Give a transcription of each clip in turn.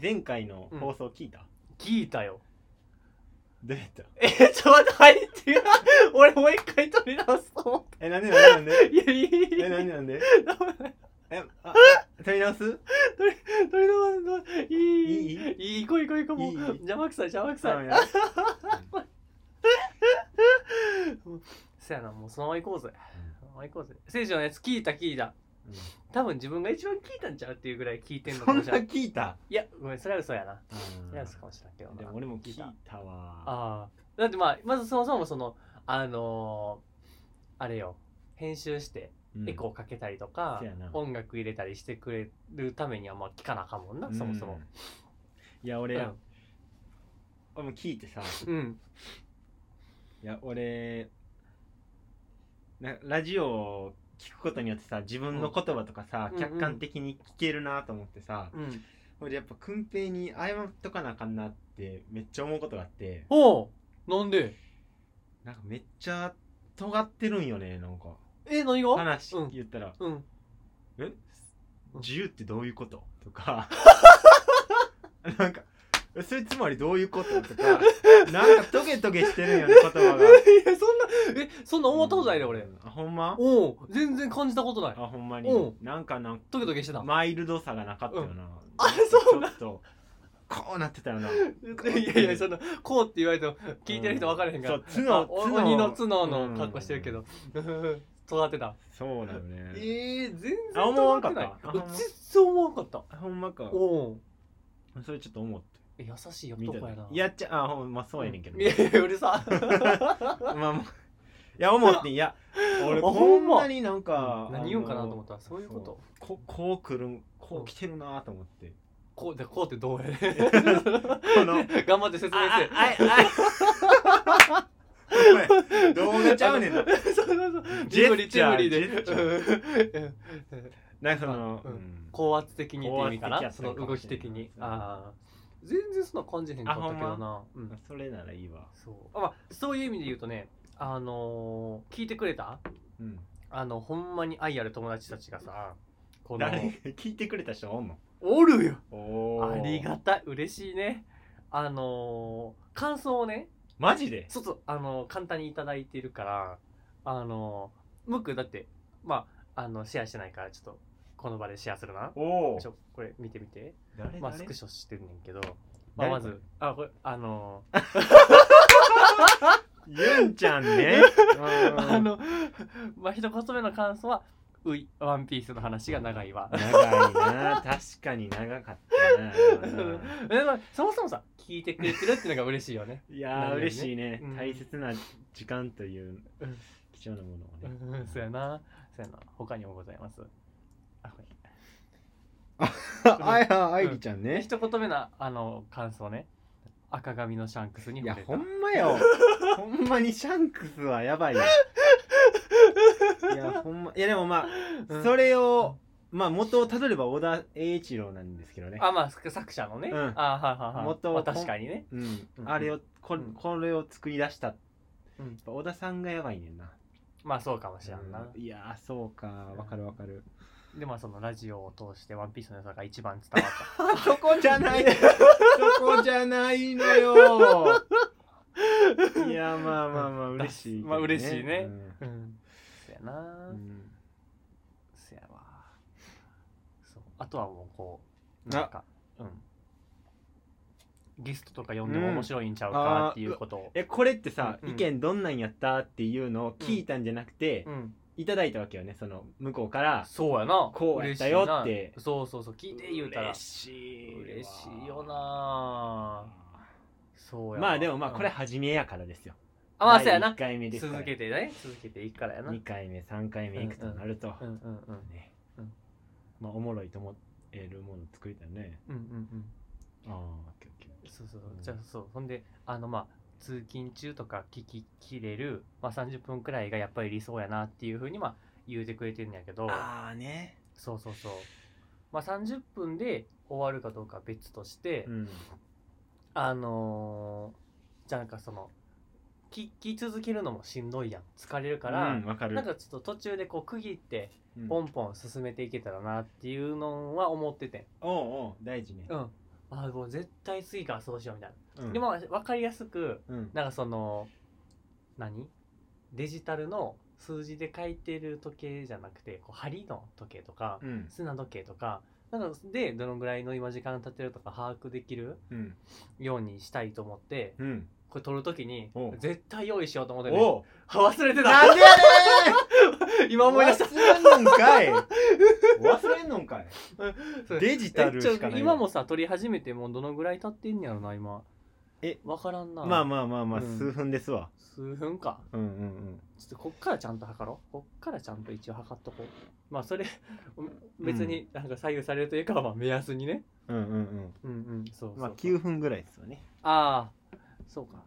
前回の放送聞いた、聞いたよ。どうやった？え、ちょ、待って、入って。俺もう一回撮り直すと思っえ、なんでなんでなんで？いや、いい。え、なんでなんで？え、あ、撮り直す？撮り直すの？いい。いい？いい。行こう行こう行こう。もう邪魔くさい邪魔くさい。あそ やな、もうそのまま行こうぜ。そのまま行こうぜ。聖書のやつ聞いた聞いた。多分自分が一番聞いたんちゃうっていうぐらい聞いてんのそんなかもしれない聞いた？いやごめんそれは嘘やな。うんそれは嘘かもしれないけどな。でも俺も聞いたわ。ああだってまあまずそもそもそのあのーあれよ。編集してうん。エコーかけたりとか音楽入れたりしてくれるためにはまあ聞かなあかんもんな、そもそも。うんいや俺、うん。俺も聞いてさ。うん。いや俺なラジオを聞くことによってさ自分の言葉とかさ、うん。客観的に聞けるなと思ってさ、うん。俺やっぱ訓平に謝っとかなあかんなってめっちゃ思うことがあって。おうなんで？なんかめっちゃ尖ってるんよねなんか。え何が？話うん。言ったら。うん「え？うん。自由ってどういうこと?」とか。なんか「えそれつまりどういうこと?」とかなんかトゲトゲしてるんよね言葉が。いやそんなえそんな思ったことないで俺うん。あほんま？おう全然感じたことない。あほんまに。う。んなんかなんトゲトゲしてた、マイルドさがなかったよな、あそうちょっとこうなってたよな。いやいやそのこうって言われても聞いてる人分からへんから、そう角。あお角鬼の角の格好してるけど。尖ってた。そうだよね。えー、全然あ思わんかった。尖てない。あほんま。全然思わんかった。あほんまか。おう。それちょっと思っ優しい男やな。いやっちゃあほんまそうやねんけど、いやいやうるさ。まあもういや思っていや俺 あほほんまになんか、何言うんかなと思った。らそういうこと？ここう来るんこう来てるなと思って。こうでこうってどうやねこの 頑張って説明してあああお前動画ちゃうねんな。そうそうそう。ジェスチャージブリで。なんかその、うん。うん。高圧的にって意味かな。その動き的に。うんああ全然そんな感じへんかったけどな。うん。それならいいわ。そう。あ、まあ、そういう意味で言うとねあのー聞いてくれた？うん。あのほんまに愛ある友達たちがさこの誰聞いてくれた人おんの？おるよ。おありがたい。嬉しいね。あのー感想をね。マジで？そうそう。あのー簡単にいただいてるからあのームックだってまああのシェアしてないからちょっとこの場でシェアするな。おおちょこれ見てみて。誰まあス誰クショしてんねんけど、まあ、まずあこれあの ユンちゃんね。ーあのまあ一言目の感想は「ういワンピースの話が長いわ」長いな。確かに長かったな。でもそもそもさ聞いてくれてるっていうのが嬉しいよね。いやー嬉しいね。うん。大切な時間といううん貴重なものをうねん。そうやな。そうやな。他にもございますあこれあや愛理ちゃんでね一言目のあの感想ね。赤髪のシャンクスにいやほんまよ。ほんまにシャンクスはやばいよ。いやほんまいやでもまうん。あそれをまあ元をたどれば小田栄一郎なんですけどね。あまあ作者のね、うん。あはいはいはい。元まあ確かにね。うん。うん。あれをこうん。これを作り出した。やうん小田さんがやばいねんな。まあそうかもしれんな、うん。いやーそうか。わかるわかるでまあそのラジオを通して「ワンピースの良さが一番伝わっ そこじゃない。そこじゃないのよ。いやまあまあまあ嬉しいけど、まあ嬉しいね。うん。たうん。そやな、うん。そやわ。そう。あとはもうこうなんかうん。ゲストとか呼んでも面白いんちゃうかっていうことを、えこれってさ、うん。意見どんなんやったっていうのを聞いたんじゃなくて、うん、いただいたわけよねその向こうからそうやな。こうやったよって。そうそうそう聞いて言うたら。嬉しいわ。嬉しいよな。そうやまあでもまあうん。これ初めやからですよ、あまあそうやな。1回目で続けてね。続けていくからやな。2回目3回目いくとなると、うんうんうんね、うんまあおもろいと思えるもの作りたいね。うんうんうん。ああそうそうう。んじゃあそう。ほんであのまあ通勤中とか聞ききれる、まあ、30分くらいがやっぱり理想やなっていうふうにまあ言うてくれてるんやけど。ああね。そうそうそう。まあ30分で終わるかどうかは別として、うん。あのーじゃあなんかその聞き続けるのもしんどいやん。疲れるから、うんわかる。なんかちょっと途中でこう区切ってうん。ポンポン進めていけたらなっていうのは思ってておうおう大事ね。うんあもう絶対次からそうしようみたいな、うん。でも分かりやすくうん。なんかその何？デジタルの数字で書いてる時計じゃなくてこう針の時計とかうん。砂時計とかなんかでどのぐらいの今時間経ってるとか把握できるうん。ようにしたいと思ってうんこれ撮る時におう。絶対用意しようと思ってねおう。忘れてた。なんでやねん。今思い出した。忘れんのんかい。忘れんのんかい。そう。デジタルしかない。えちょ今もさ撮り始めてもうどのぐらい経ってんねやろな今。え分からんな。まあまあまあまあうん。数分ですわ。数分か。うんうんちょっとこっからちゃんと測ろう。こっからちゃんと一応測っとこう。まあそれ 別になんか左右されるというかはまあ目安にね。うんうんうん。うんうんうんそうそう。まあ9分ぐらいですよね。ああそうか、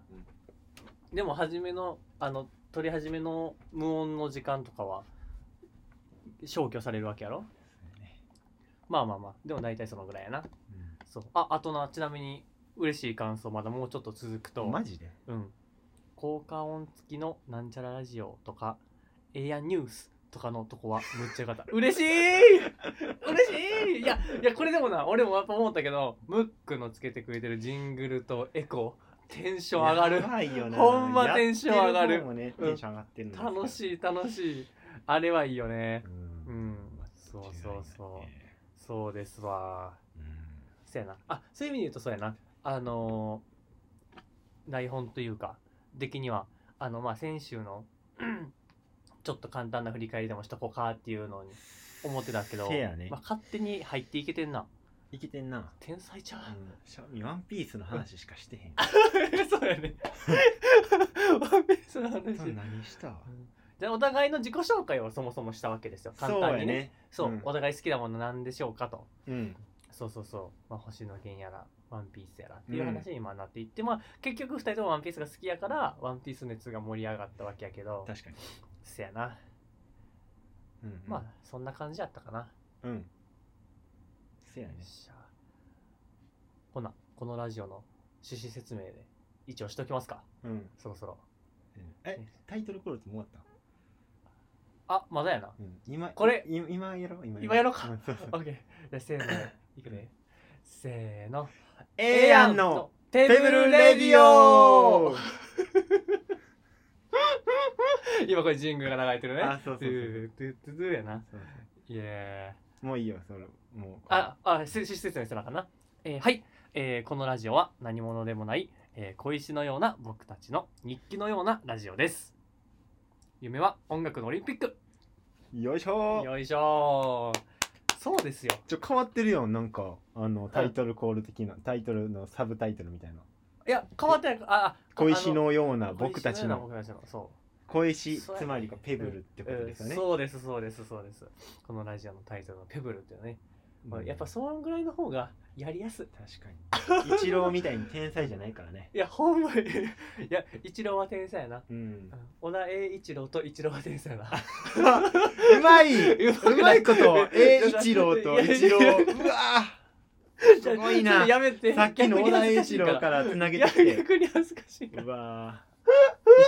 でも初めのあの撮り始めの無音の時間とかは消去されるわけやろ？まあまあまあ。でも大体そのぐらいやな。そう。ああとなちなみに嬉しい感想まだもうちょっと続くと。マジで？うん。効果音付きのなんちゃらラジオとかエアニュースとかのとこはむっちゃよかった。嬉しい！嬉しい！いやいやこれでもな俺もやっぱ思ったけどムックのつけてくれてるジングルとエコーテンション上がる。いよな。ほんまテンション上がる。やって方もねうん。テンション上がってる楽しい楽しい。あれはいいよね。ううん。んそうそうそう。そうですわ。そうやな。あそういう意味で言うとそうやな。あのー台本というか的には。あのまあ先週の ちょっと簡単な振り返りでもしとこうかっていうのに思ってたけど、せやね。まあ、勝手に入っていけてんないけてんな。天才ちゃう、うん。シャミワンピースの話しかしてへん。そうやね。ワンピースの話。何したでお互いの自己紹介をそもそもしたわけですよ。簡そう単にね。そう、うんお互い好きなものなんでしょうかと。うん。そうそうそう、まあ、星野源やらワンピースやらっていう話に今なっていって、まあ結局2人ともワンピースが好きやからワンピース熱が盛り上がったわけやけど。確かに。せやな、うん。まあそんな感じやったかな、うんせやねよっしゃ。ほなこのラジオの趣旨説明で一応しときますか。うん。そろそろ。えタイトルコールってもう終わった？あまだやな。うん。今これ。い今やろう？今今やろうか。んそうそう。OK じゃあせーの いくね。せーの。ええやんのテテーブルレディオ。今これジングルが流れてるね。あそうそうそうトゥートゥートゥートゥーやな。そうイエー。もういいよそれもうあ、あ、し施設の人なのかな。えーはい、えーこのラジオは何者でもない、えー小石のような僕たちの日記のようなラジオです。夢は音楽のオリンピック。よいしょよいしょー。そうですよ。ちょ変わってるよなんかあのタイトルコール的なタイトルのサブタイトルみたいないや、変わってない。あ、あ小石のような僕たちの小石のような僕たちの、そう。小石つまりペブルってことですよねうんそうです、そうです、そうです。このラジオのタイトルのペブルっていうね、まあやっぱそのぐらいの方がやりやすい。確かに。一郎みたいに天才じゃないからね。いや、ほんまに。いや、一郎は天才やな。うん。小田栄一郎と一郎は天才やな。うまい。ううまいこと。栄一郎と一郎。うわすごいな。とやめて。さっきの小田栄一郎からつなげてきて。逆に恥ずかしいかうわ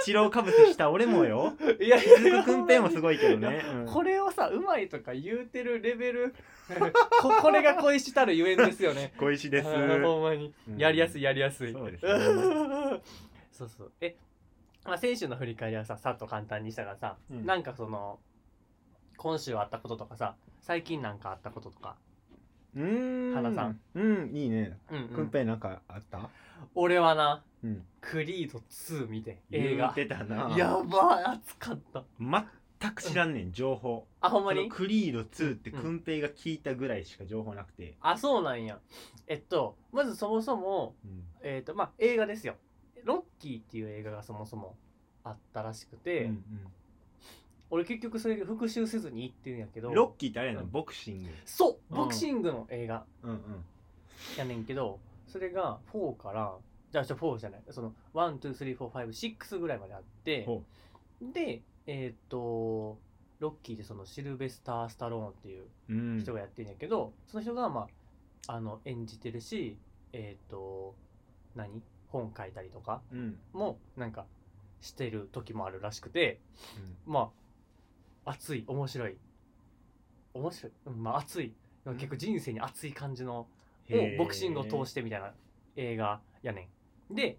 一郎かぶせした俺もよ。らいや鈴くくんぺんもすごいけどね、うん。これをさうまいとか言うてるレベル ここれが恋したるゆえんですよね。小石です。ほんまに。うん。やりやすいやりやすい。そうですね。そうそう。えまあ先週の振り返りはささっと簡単にしたからさ、うん。なんかその今週あったこととかさ最近なんかあったこととか。うーん。花さん。うんいいね。うん、うん。くんぺんなんかあった？俺はなうん。クリード2見て映画。言うてたな。やばい熱かった。全く知らんねん情報。あほんまに？そのクリード2ってうんくんぺいが聞いたぐらいしか情報なくて、あそうなんや。えっとまずそもそもうん。えっとまあ映画ですよ。ロッキーっていう映画がそもそもあったらしくて、うん俺結局それ復習せずに行ってるんやけど。うんロッキーってあれやなうん。ボクシング。そううん。ボクシングの映画うんうん。やねんけどそれが4からじゃあじゃあ4じゃない。その1234566ぐらいまであってほでえっ、とロッキーでそのシルベスター・スタローンっていううん。人がやってるんやけど、その人がまああの演じてるしえっ、と何？本書いたりとかうん。もなんかしてる時もあるらしくてまあ熱い面白い。面白い、うん、まあ熱い。結構人生に熱い感じのへー。ボクシングを通してみたいな映画やねん。で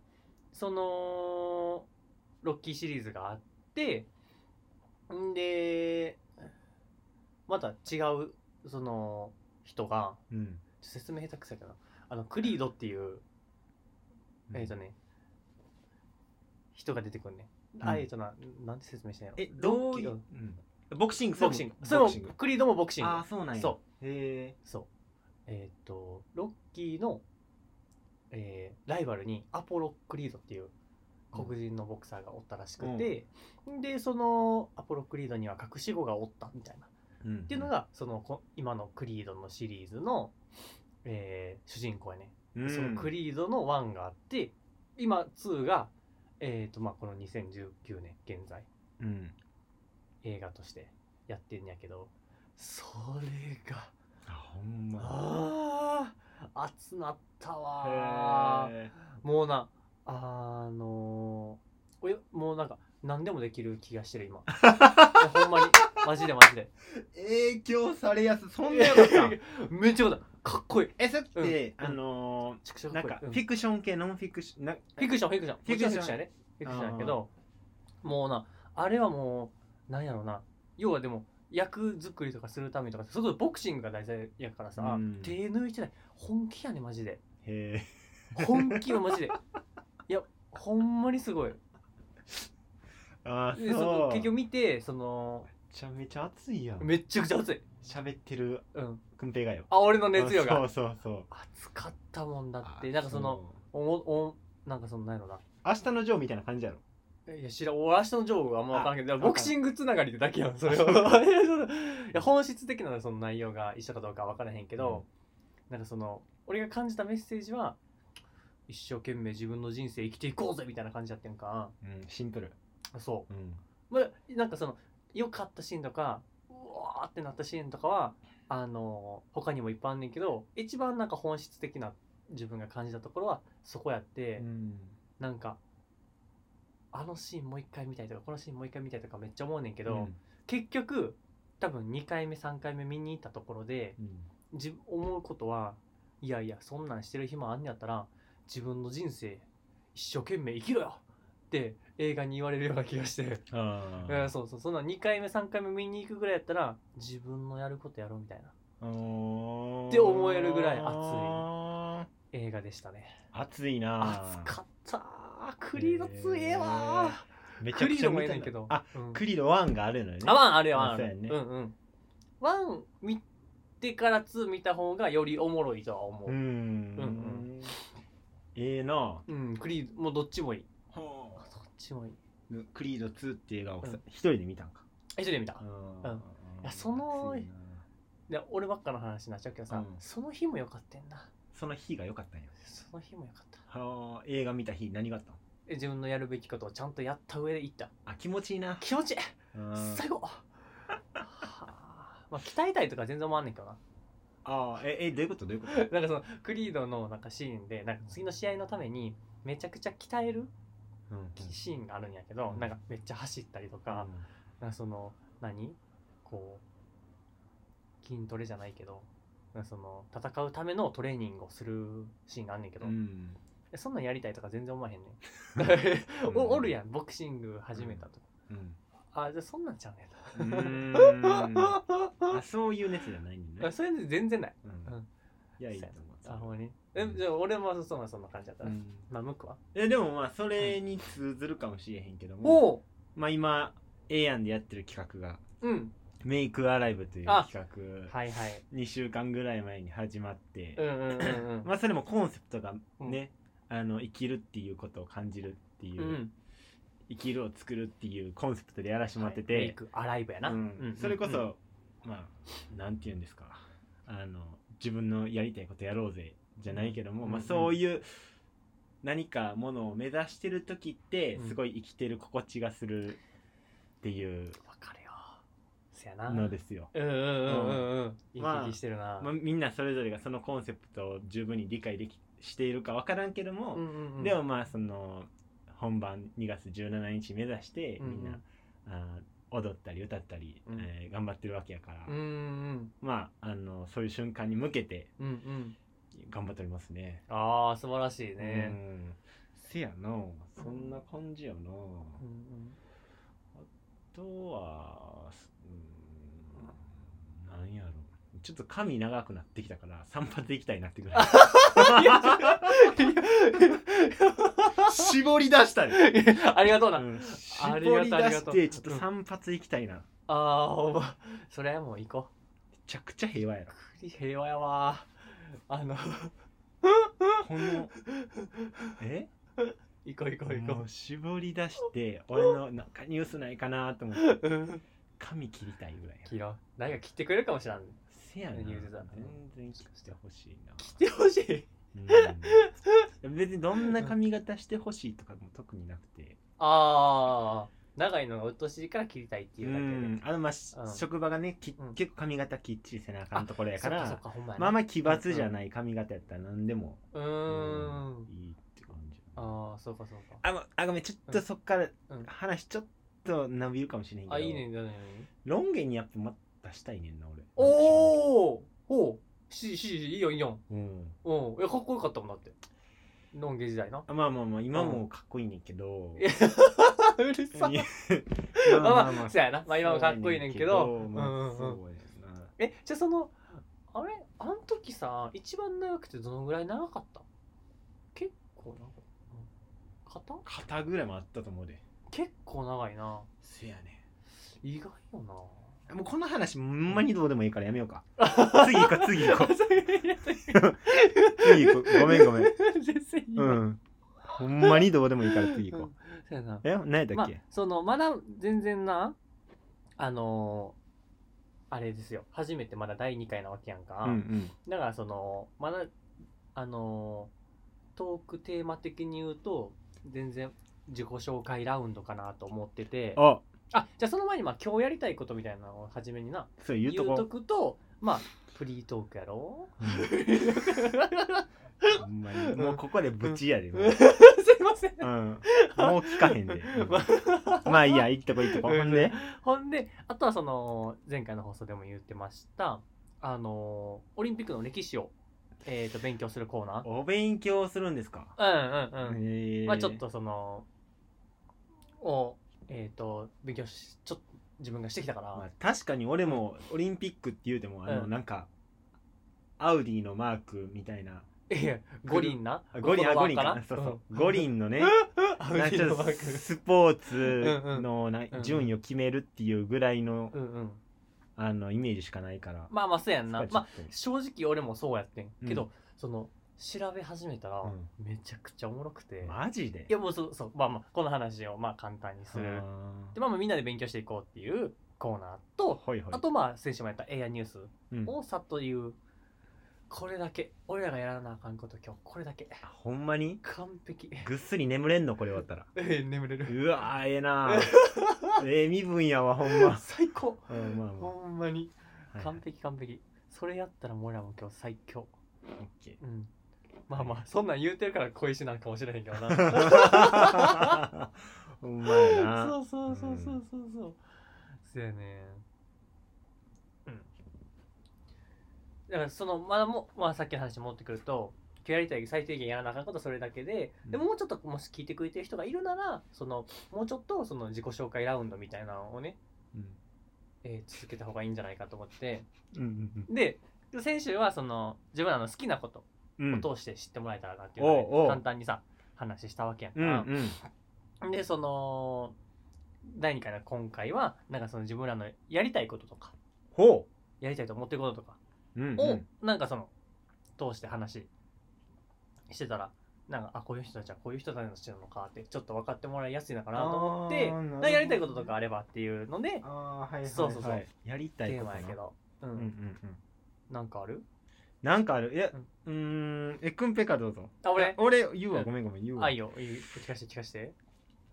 そのロッキーシリーズがあってんでまた違うその人がうん。説明下手くそやけどな。あのクリードっていうえっ、とね人が出てくるね、うん。あえっ、とななんて説明したんやろ。えどういう、ロッキーうん、ボクシングボクシング。それクシング。クリードもボクシング。ああそうなんや。そへそうえっ、とロッキーの、えーライバルにアポロ・クリードっていう黒人のボクサーがおったらしくて、でそのアポロ・クリードには隠し子がおったみたいな。え、うん、っていうのがそのこ今のクリードのシリーズの、えー主人公やね、うん、そのクリードの1があって今2が、えーとまあ、この2019年現在。うん。映画としてやってんやけどそれがあほんま。あなったわもうなあのー、およもうなんか何でもできる気がしてる今。ほんまに。マジでマジで。え影響されやすそんなよかった めっちゃよかった。かっこいい。えそれって、うんあのー、なんかフィクション系ノンフィクションなフィクションフィクション。フィクション。もちろんフィクションやね。フィクションやけどもうなあれはもうなんやろな。要はでも役作りとかするためとかそれこそボクシングが大事やからさ、うん。手抜いてない。本気やねマジで。へ本気はマジで。いやほんまにすごい。えあでそそう。の結局見てそのめちゃめちゃ熱いやん。めっちゃくちゃ熱い。喋ってるうん。くんぺいがよ。あ俺の熱量そがうそうそう。熱かったもんだって。あなんかそのおもおなんかそのなんやろな。明日のジョーみたいな感じやろいや知らん。俺明日のジョーがあんま分からんけどあボクシングつながりでだけやんそれをあいや本質的なその内容が一緒かどうかは分からへんけど、なんかその俺が感じたメッセージは一生懸命自分の人生生きていこうぜみたいな感じやってんか。うんシンプル。そう。ん。う、まあ、なんかその良かったシーンとかうわーってなったシーンとかはあの他にもいっぱいあんねんけど一番なんか本質的な自分が感じたところはそこやって、うん。なんかあのシーンもう一回見たいとかこのシーンもう一回見たいとかめっちゃ思うねんけど、うん。結局多分2回目3回目見に行ったところでうん自思うことはいやいやそんなんしてる暇あんねやったら自分の人生一生懸命生きろよって映画に言われるような気がして、あうん、そうそう。そんな2回目3回目見に行くぐらいやったら自分のやることやろうみたいな。あって思えるぐらい熱い熱映画でしたね。熱いな熱かったクリード強えわめちゃくちゃ見たんけど。あうん。クリード1があるのよね。あワンあるよワン。あるね。うんうん。One 見てから Two 見た方がよりおもろいとは思う。う、ん。うんええな。うんクリードもうどっちもいい。はどっちもいい。あクリード2って映画を一人で見たんか。一緒で見た。うん。いやそので俺ばっかの話になっちゃうけどさ、うん。その日もよかったんな。その日が良かったんよ。その日もよかったはあ映画見た日何があったの？え自分のやるべきことをちゃんとやった上で行った。あ気持ちいいな。気持ちいい。うん。最後 はあ。まあ鍛えたいとか全然思わんねんけどな。あええどういうこと？どういうこと？なんかそのクリードのなんかシーンでなんか次の試合のためにめちゃくちゃ鍛えるうんシーンがあるんやけど、うん。なんかめっちゃ走ったりとか,、なんかその何？こう筋トレじゃないけどなんかその戦うためのトレーニングをするシーンがあんねんけど、うん。えそんなんやりたいとか全然思わへんねん うん。おおるやんボクシング始めたと、うん。あじゃあそんなんちゃうね あそういう熱じゃないんね。それ全然ない。うん。うん。いやいいと思う。あほんまに。えじゃあ俺もそんなそんな感じだったら、うん。まあムックは？えでもまあそれに通ずるかもしれへんけどおもおまあ今ええやんでやってる企画がうん。メイクアライブというあ企画はいはい。2週間ぐらい前に始まってうんうんうんうん。まあそれもコンセプトがねあの生きるっていうことを感じるっていううん。生きるを作るっていうコンセプトでやらしてもらっててはい。メイクアライブやな、うん。うんそれこそ、うんまあなんて言うんですか。あの自分のやりたいことやろうぜじゃないけども、まあ、そういう何かものを目指してる時ってうん。すごい生きてる心地がするっていうわかるよ。せやな。のですよ。うんうんうんうん。うん。いいまあ聞きしてるな、まあ、みんなそれぞれがそのコンセプトを十分に理解できしているか分からんけども、うんうんうん。でもまあその本番2月17日目指してうんうん。みんな、あー踊ったり歌ったり、うん。えー頑張ってるわけやから、うんうんまああのそういう瞬間に向けてうんうん。頑張っておりますね。ああ素晴らしいね。ん。せやなそんな感じやな。うんうん。あとはうーんなんやろちょっと髪長くなってきたから散髪行きたいなってぐらい。絞り出したね、ありがとうな、うん。あり絞り出してちょっと散髪行きたいな。めああほんまそれはもう行こちゃくちゃ平和やろう栗平和やわ。あの。このえ？行こう行こう行こもう絞り出して俺のなんかニュースないかなと思って。う髪切りたいぐらいや切ろう。誰か切ってくれるかもしれんせやな。全然切ってほしいな。切ってほしい。うん。別にどんな髪型してほしいとかも特になくて。ああ長いのがうっとうしいから切りたいっていううだけで。ん。あのまあ、しうん。職場がねきうん。結構髪型きっちりせなあかんところやからかほんまあまあ奇抜じゃない髪型やったら何でも、うーんいいって感じああそうかそうか。あごあごめんちょっとそっからうん。話ちょっと伸びるかもしれへんけど。あいいね。ロン毛にやっぱまたしたいねんな俺。おおほう。しししいいよいいよ。うん。うん。いやかっこよかったもんだって。ロン毛時代な。あまあまあまあ今もかっこいいねんけど、うるさ。いやまあまあそうやな。まあ今もかっこいいねんけど。そうやねんうんうんうん。そうやな。えじゃあそのあれ？あの時さ一番長くてどのぐらい長かった？結構長い。肩肩ぐらいもあったと思うで。結構長いな。せやね意外よなもうこの話ほんまにどうでもいいからやめようか。次行こう次行こう。次行こう。ごめんごめん。うん。ほんまにどうでもいいから次行こそうやな。うえ何やったまあっけ、そのまだ全然なあのーあれですよ。初めてまだ第2回なわけやんか、うんうん。だからそのまだあのートークテーマ的に言うと全然自己紹介ラウンドかなと思ってて。ああじゃあその前にまあ今日やりたいことみたいなのを初めにな。そう言言ううとこ。とくとまあフリートークやろ。うん。ほんまに。もうここでブチやで、もう。すいません。うん、もう聞かへんで、うん。まあいいや行っとこ行っとこ。ほんで？ほんであとはその前回の放送でも言ってました。あのオリンピックの歴史を、えー、と勉強するコーナー。お勉強するんですか、うんうんうん、へえまあちょっとそのをえっ、と勉強しちょっと自分がしてきたから、まあ、確かに俺もオリンピックって言うてもあの、うん。なんかアウディのマークみたいな。いや五輪な？あ五輪あ五輪かな？そうそう、五輪のね。スポーツのなうん。順位を決めるっていうぐらいのうんうん。あのイメージしかないから。まあまあそうやんな。まあ正直俺もそうやってんけど、うん。その調べ始めたら、うん。めちゃくちゃおもろくて。マジで？いやもうそうそう。まあまあこの話をまあ簡単にする。あでまあまあみんなで勉強していこうっていうコーナーといはい。あとまあ先週もやったエアニュースうん。をさっと言う。これだけ俺らがやらなあかんこと今日これだけ。あほんまに？完璧。ぐっすり眠れんの？これ終わったら。えー眠れる。うわーええなー ええ身分やわほんま。最高。うんまあまほんまに。あ、はい。完璧完璧。それやったらもう俺らも今日最強。オッケー。うんまあまあそんなん言うてるから恋しなんかもしれへんけどな。ほんまやな。そうそうそうそうそうそう。そうやねうん。だからそのまだも、まあ、さっきの話に戻ってくるとやりたい最低限やらなあかんことはそれだけで,、でうん。もうちょっともし聞いてくれてる人がいるならそのもうちょっとその自己紹介ラウンドみたいなのをね、うん。えー続けた方がいいんじゃないかと思って。うんうんで先週はその自分らの好きなこと。うんうんを通して知ってもらえたらなっていうので、おうおう。簡単にさ話したわけやんか、うんうん。でその第2回の今回はなんかその自分らのやりたいこととかほやりたいと思ってることとかううん。を、うんなんかその通して話してたらなんかあこういう人たちはこういう人たちなのかってちょっと分かってもらいやすいのかなと思ってなやりたいこととかあればっていうのでああはいはいはい。そうそうそう。やりたいテーことな。マやけど、うん。うんうんうん。なんかある？なんかある。いやうん。うーんえくんぺかどうぞ。あ俺？いや俺言ううん。わごめんごめん言うわ。あいいよ。いい聞かして聞かして。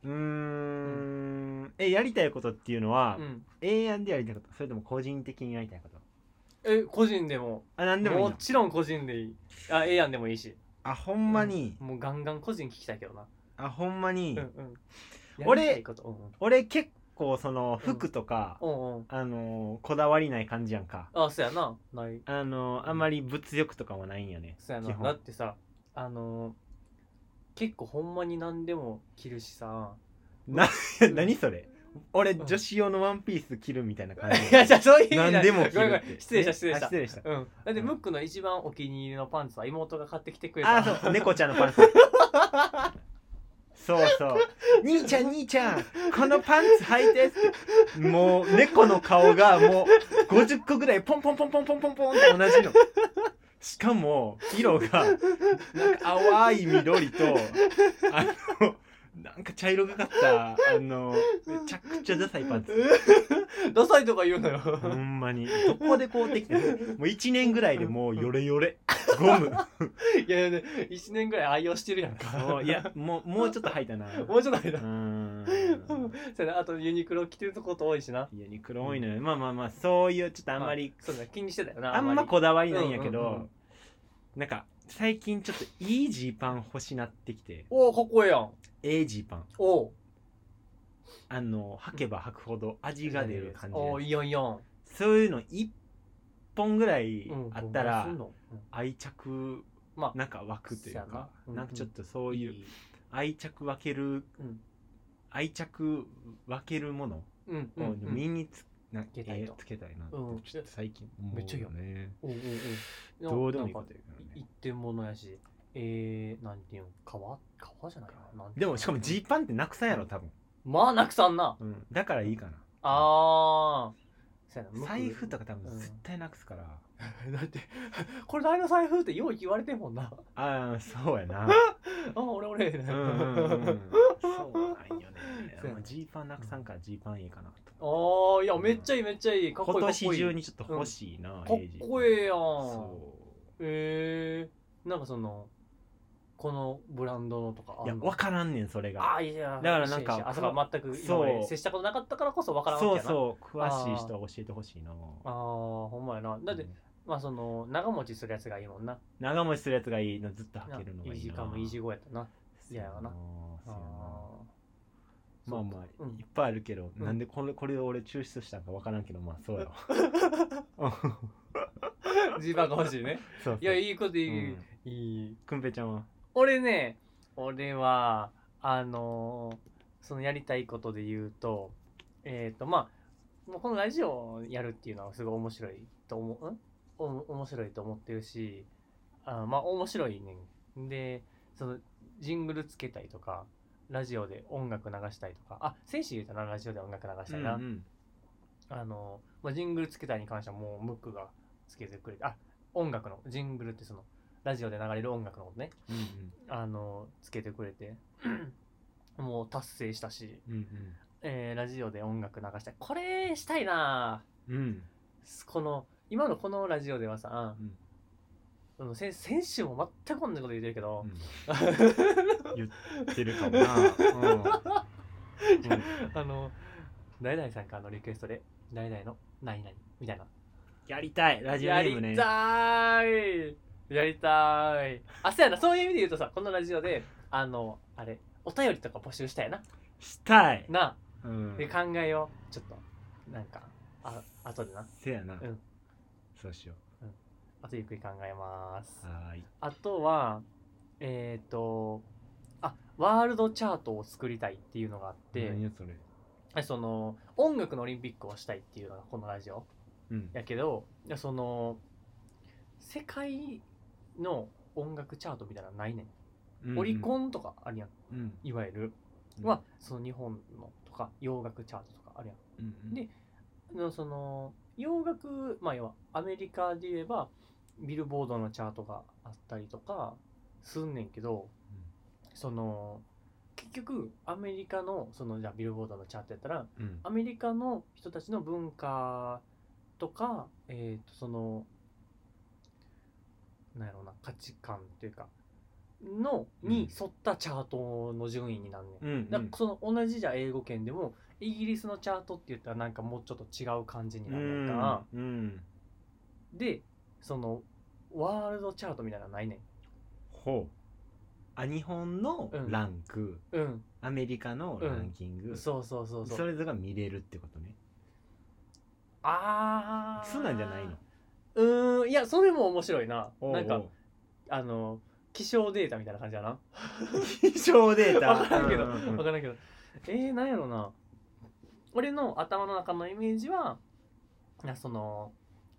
うーん。えやりたいことっていうのはうん。永遠でやりたいこと。それとも個人的にやりたいこと？え個人でも。あなんでもいいものちろん個人でいい。あええやんでもいいし。あほんまに。もうガンガン個人聞きたいけどな。あほんまに。うんうん。俺やりたいこと。うんうん。俺結構構その服とか、うんうん。あのこだわりない感じやんか。あそうやな。ない。あのあんまり物欲とかもないんよね。そうやな。だってさあのー結構ほんまに何でも着るしさ。なうん。何それ？俺うん。女子用のワンピース着るみたいな感じ。いやじゃあそういう意味何でも着る失礼した失礼した。あ失礼した。うん。だってうん。ムックの一番お気に入りのパンツは妹が買ってきてくれた。あそう。猫ちゃんのパンツ そうそう。兄ちゃん兄ちゃんこのパンツ履いてってもう猫の顔がもう50個ぐらいポンポンポンポンポンポンポンって同じの。しかも色がなんか淡い緑とあのなんか茶色がかったあのめちゃくちゃダサいパンツ。ダサいとか言うのよ。ほんまに。どこで買うてきてもう1年ぐらいでもうヨレヨレゴム。いやいや1年ぐらい愛用してるやんか。いやもうもうちょっと履いたな。もうちょっと間うーん。そうやな。あとユニクロ着てるとこと多いしな。ユニクロ多いのよ、まあまあまあそういうちょっとあんまり、そうだ気にしてたよなあんまこだわりないんやけど、うんうんうん。なんか最近ちょっといいジーパン欲しなってきて。おおかっこええやん。ええジーパン。おう。あの履けば履くほど味が出る感じおおいいよいいよそういうの1本ぐらいうんあったら愛着まあなんか湧くというかうんな。んかちょっとそういう愛着分けるうん。愛着分けるものをうん身につなつけたいなってうん。ちょっと最近思うめっちゃいいよね。どうでもいいこと言うからね一点物やし。えー、なんていうの？革革じゃないな。なでもしかもジーパンってなくさんやろ多分、まあなくさんな。うん、だからいいかな。あーそうやな財布とか多分うん。絶対なくすから、だってこれ誰の財布ってよう言われてんもんな。ああそうやな。あ俺俺。うんうんうん そうなんよね。ジーパンなくさんからジーパンいいかなと。ああいやめっちゃいいめっちゃいい。かっこいい今年かっこいい。中にちょっと欲しいな、かっエイジ。こええやん。そえー、なんかそのこのブランドのとか。ういや分からんねんそれが。あーいやだからなんかあそうか全く今まで接したことなかったからこそわからんそうそう詳しい人は教えてほしいなああほんまやな。だって、うん。まあその長持ちするやつがいいもんな。長持ちするやつがいいのずっと履けるのがいいな。イージーカムイージーゴーやったな嫌やわな。まあまあ、うん。いっぱいあるけど、うん。なんでこれこれを俺抽出したんか分からんけどまあそうやジーパンが欲しいね。そういやいいこといい、うん。いい。くんぺちゃんは？俺ね俺はあのーそのやりたいことで言うとえっ、とまあもうこのラジオをやるっていうのはすごい面白いと思う、ん？お面白いと思ってるしあまあ面白いねん。でそのジングルつけたりとかラジオで音楽流したりとか。あ先週言ったなラジオで音楽流したりな、うんうん。あの、まあ、ジングルつけたりに関してはもうムックがつけてくれてあ音楽のジングルってそのラジオで流れる音楽のことねうん。あのつけてくれて もう達成したし、うんえーラジオで音楽流したい。これしたいなうんうん。この今のこのラジオではさ、うん。あの先先週も全くこんなこと言ってるけど、言ってるかもな、うん。あの誰々さんからのリクエストで誰々の何々みたいな。やりたい。ラジオネやりームね。たいやりたい。あそうやな。そういう意味で言うとさこのラジオであのあれお便りとか募集したいな。したい、な。うん。で、考えよう。ちょっとなんかあ後でな。せやな、うん。そうしよあとゆっくり考えます。うはーい。あとはえっ、とあワールドチャートを作りたいっていうのがあって何やそれ。その音楽のオリンピックをしたいっていうのがこのラジオうん。やけどいやその世界の音楽チャートみたいなのないねん、オリコンとかあるやん。うん。いわゆる。うん。はその日本のとか洋楽チャートとかあるやん。うんうん。でのその洋楽まあ要はアメリカで言えばビルボードのチャートがあったりとかすんねんけど、その結局アメリカのそのじゃあビルボードのチャートやったらうん。アメリカの人たちの文化とか、えー、とそのなんやろうな価値観というかのに沿ったチャートの順位になんねん。うんうん。だからその同じじゃ英語圏でもイギリスのチャートって言ったらなんかもうちょっと違う感じにうなるかんうん。でそのワールドチャートみたいなのないねん。ほあ日本のうん。ランク、うん。アメリカのランキング、そうそうそうそう。それぞれが見れるってことね。ああそうなんじゃないの？うーんいやそれも面白いな。おうおう。なんかあの気象データみたいな感じだな。気象データ。分からんけどうんうんうん。分からんけど。えー、なんやろな。俺の頭の中のイメージはいやその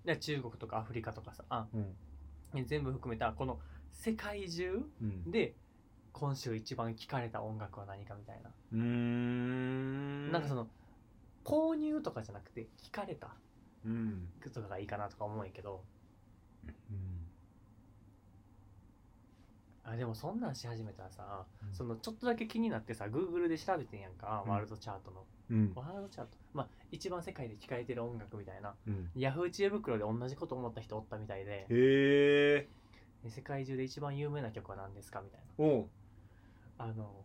いや中国とかアフリカとかさあうん。全部含めたこの世界中うん。で今週一番聴かれた音楽は何かみたいな、うーん。なんかその購入とかじゃなくて聴かれたうん。とかがいいかなとか思うん。やけどうん。あでもそん。なん。し始めたらさ、うん。そのちょっとだけ気になってさ Google で調べてん。やん。か、うん。ワールドチャートのうん。ワールドチャートまあ一番世界で聴かれてる音楽みたいなうん。ヤフー知恵袋で同じこと思った人おったみたいでへえ世界中で一番有名な曲は何ですかみたいなあの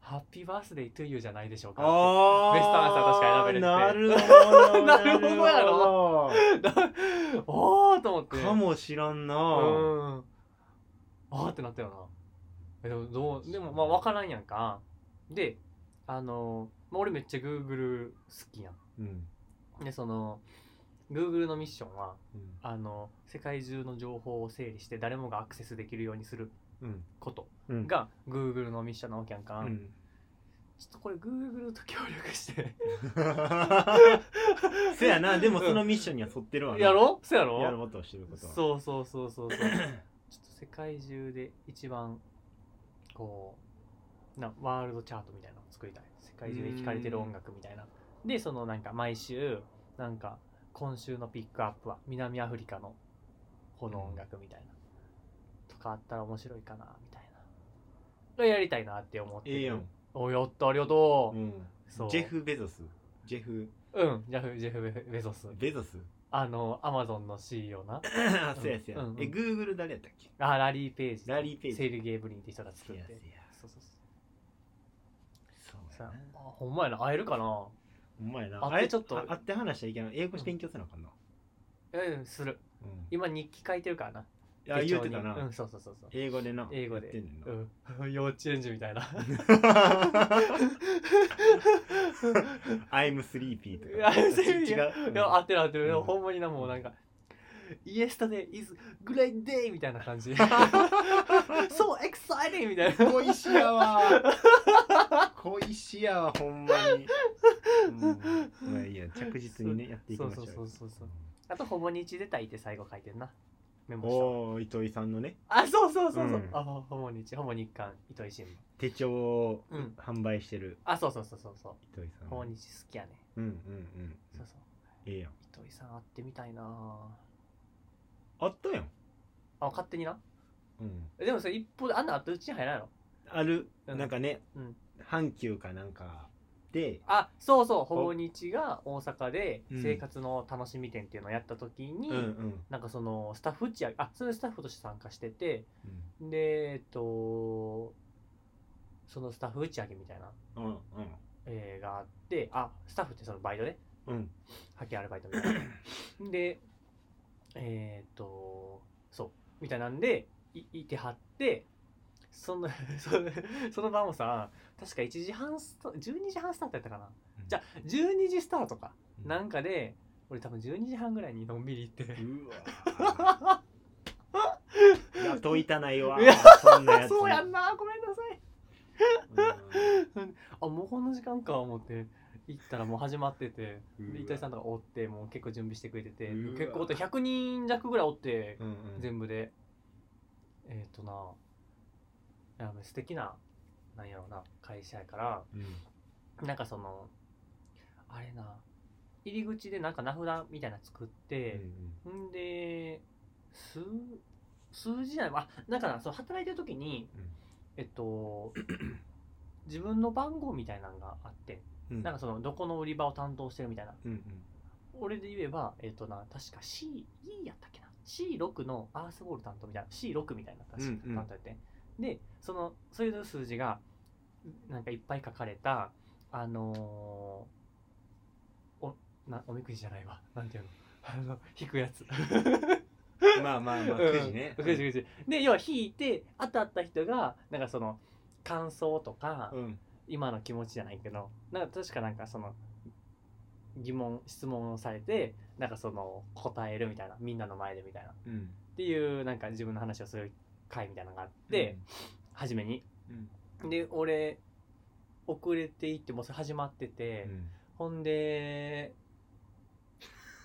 ハッピーバースデートゥーユーじゃないでしょうかあベストアンサー確かに選べなるるほどなるほど。や ろなる おーと思って。かもしらんな。うん。あーってなったよな。えでもどうでもまあ分からんやんか。であの、まあ、俺めっちゃ Google 好きやうん。んでその Google のミッションはうん。あの世界中の情報を整理して誰もがアクセスできるようにする。うんことうん。が Google のミッションなわけやんか、うん。ちょっとこれ Google と協力して。せやな。でもそのミッションには沿ってるわな。やろ？そうやろ？やろうとしてることは。そうそうそうそうそう。ちょっと世界中で一番こうなワールドチャートみたいなのを作りたい。世界中で聴かれてる音楽みたいな。でそのなんか毎週なんか今週のピックアップは南アフリカのこの音楽みたいな、とかあったら面白いかなみたいな。がやりたいなって思ってる。ええやん。おやったありがとう、うん。そう。ジェフ・ベゾス。ジェフ・うんジェフジェフベベゾス。ベゾス。あのアマゾンの CEO な。あ そうやそうや。うんうん。えグーグル誰やったっけ？あラリー・ページ。ラリーページ。セルゲー・ブリンって人が作って。せやせや。そうそうそう。そうやな。あほんまやな。会えるかな？お前な。あってあれちょっと。あ会って話しちゃいけない。英語勉強せなあかんなうんする。うん。今日記書いてるからな言うてたな。うんそうそうそうそう。英語でな。英語で。うん。幼稚園児みたいな。I'm sleepy とか。I'm sleepy 違う。いや合ってる合ってる、うん。ほんまになもうなんか Yesterday is great day みたいな感じ。So exciting みたいな。小石やわ。小石やわほんまに、うん、まあいいや着実にねやっていきましょうそうそうそうそう。あとほぼ日で炊いて最後書いてんなメモした。糸井さんのね。あそうそうそうそう、うん。あほぼ日ほぼ日刊糸井新聞。手帳をうん。販売してる。あそうそうそうそうそう。糸井さん。ほぼ日好きやね。うんうんうんそうそう。ええやん。糸井さん会ってみたいな。あったやん。あ勝手にな。うん。でもそれ一方であんなあとうちに入らないのある。うん。なんかねうん。阪急かなんかであそうそうほぼ日が大阪でうん。生活の楽しみ店っていうのをやった時に、うんうん。なんかそのスタッフ打ち上げあそれでスタッフとして参加しててうん。でえっとそのスタッフ打ち上げみたいな、うんえーがあってあスタッフってそのバイトね。うんうん。派遣アルバイトみたいな。でえっとそうみたいなんでいいてはって そのそのその場もさ確か1時半スタ12時半スタートやったかな、うん。じゃあ12時スタートか、うん。なんかで俺多分12時半ぐらいにのんびり行って。うわ 雇いたないわいやそんなやつ。そうやんな。ごめんなさい。うん。あもうこんな時間か思って行ったらもう始まってて。うわ。で伊藤さんとかおってもう結構準備してくれてて。うわ。結構おって100人弱ぐらいおってうんうん。全部で。えっ、ー、とないや素敵ななんやろうな会社やから。うん。なんかそのあれな入り口でなんか名札みたいなの作って、んで数数字じゃないあなんかなその働いてる時にえっと 自分の番号みたいなのがあってうん。なんかそのどこの売り場を担当してるみたいな。うんうん。俺で言えばえっとな確か C E やったっけな？C6 のアースボール担当みたいな。C6 みたいな確かうんうん。担当やって、でそのそういう数字がなんかいっぱい書かれたあのーおなおみくじじゃないわ。なんていうの？あの引くやつ。まあまあまあうん。くじね。くじくじ。で要は引いて当たった人がなんかその感想とか、うん。今の気持ちじゃないけどなんか確かなんかその疑問質問をされてなんかその答えるみたいなみんなの前でみたいな。っうん。ていうなんか自分の話をする会みたいなのがあって、初めに。うん。で俺遅れていってもうそれ始まってて、うん。ほんで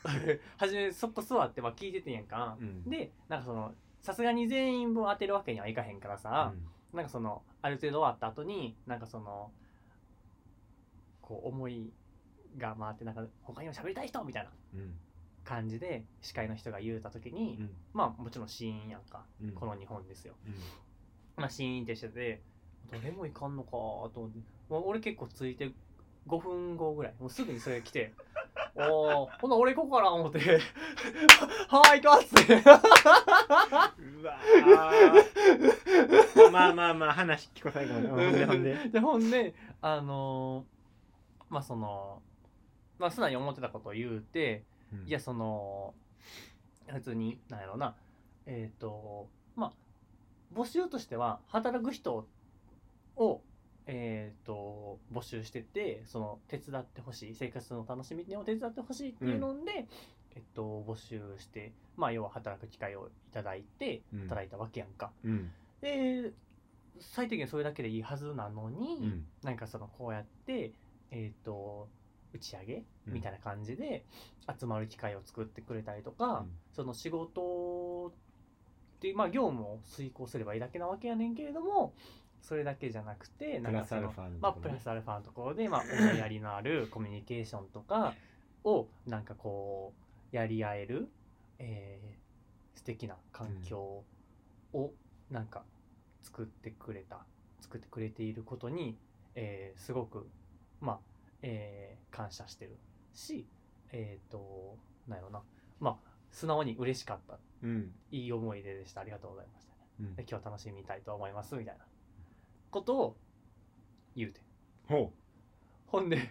初めそこ座ってまあ聞いててんやんか、うん。でなんかそのさすがに全員分当てるわけにはいかへんからさ、なんかそのある程度終わった後になんかそのこう思いが回ってなんか他にも喋りたい人みたいな。うん感じで司会の人が言うた時に、うん。まあもちろんシーンやんか、うん。この日本ですよ。うん。まあシーンってしててどれもいかんのかと思って。もう俺結構ついて5分後ぐらい。もうすぐにそれ来て「おおほな俺行こうかな」思って「はーい行きます」って。うわー。まあまあまあ話聞こう最後までほんでほんで。でほんであのーまあそのまあ素直に思ってたことを言うていやその普通になんやろうな。えっ、とまあ募集としては働く人をえっ、と募集しててその手伝ってほしい生活の楽しみを手伝ってほしいっていうので、えっと募集してまあ要は働く機会をいただいてうん。働いたわけやんか。うん。で最低限それだけでいいはずなのに、うん。なんかそのこうやってえっ、と打ち上げうんみたいな感じで集まる機会を作ってくれたりとか、うん。その仕事っていうまあ業務を遂行すればいいだけなわけやねんけれどもそれだけじゃなくてなんかそのファのまあ、プラスアルファのところで、まあ、思いやりのある コミュニケーションとかをなんかこうやり合える、えー素敵な環境をなんか作ってくれた作ってくれていることに、えーすごくまあ、えー感謝してるしえっ、となんやろな。まあ素直に嬉しかった。うん。いい思い出でした。ありがとうございましたね。うん。で今日楽しみたいと思います。みたいな。ことを言うて。ほほんで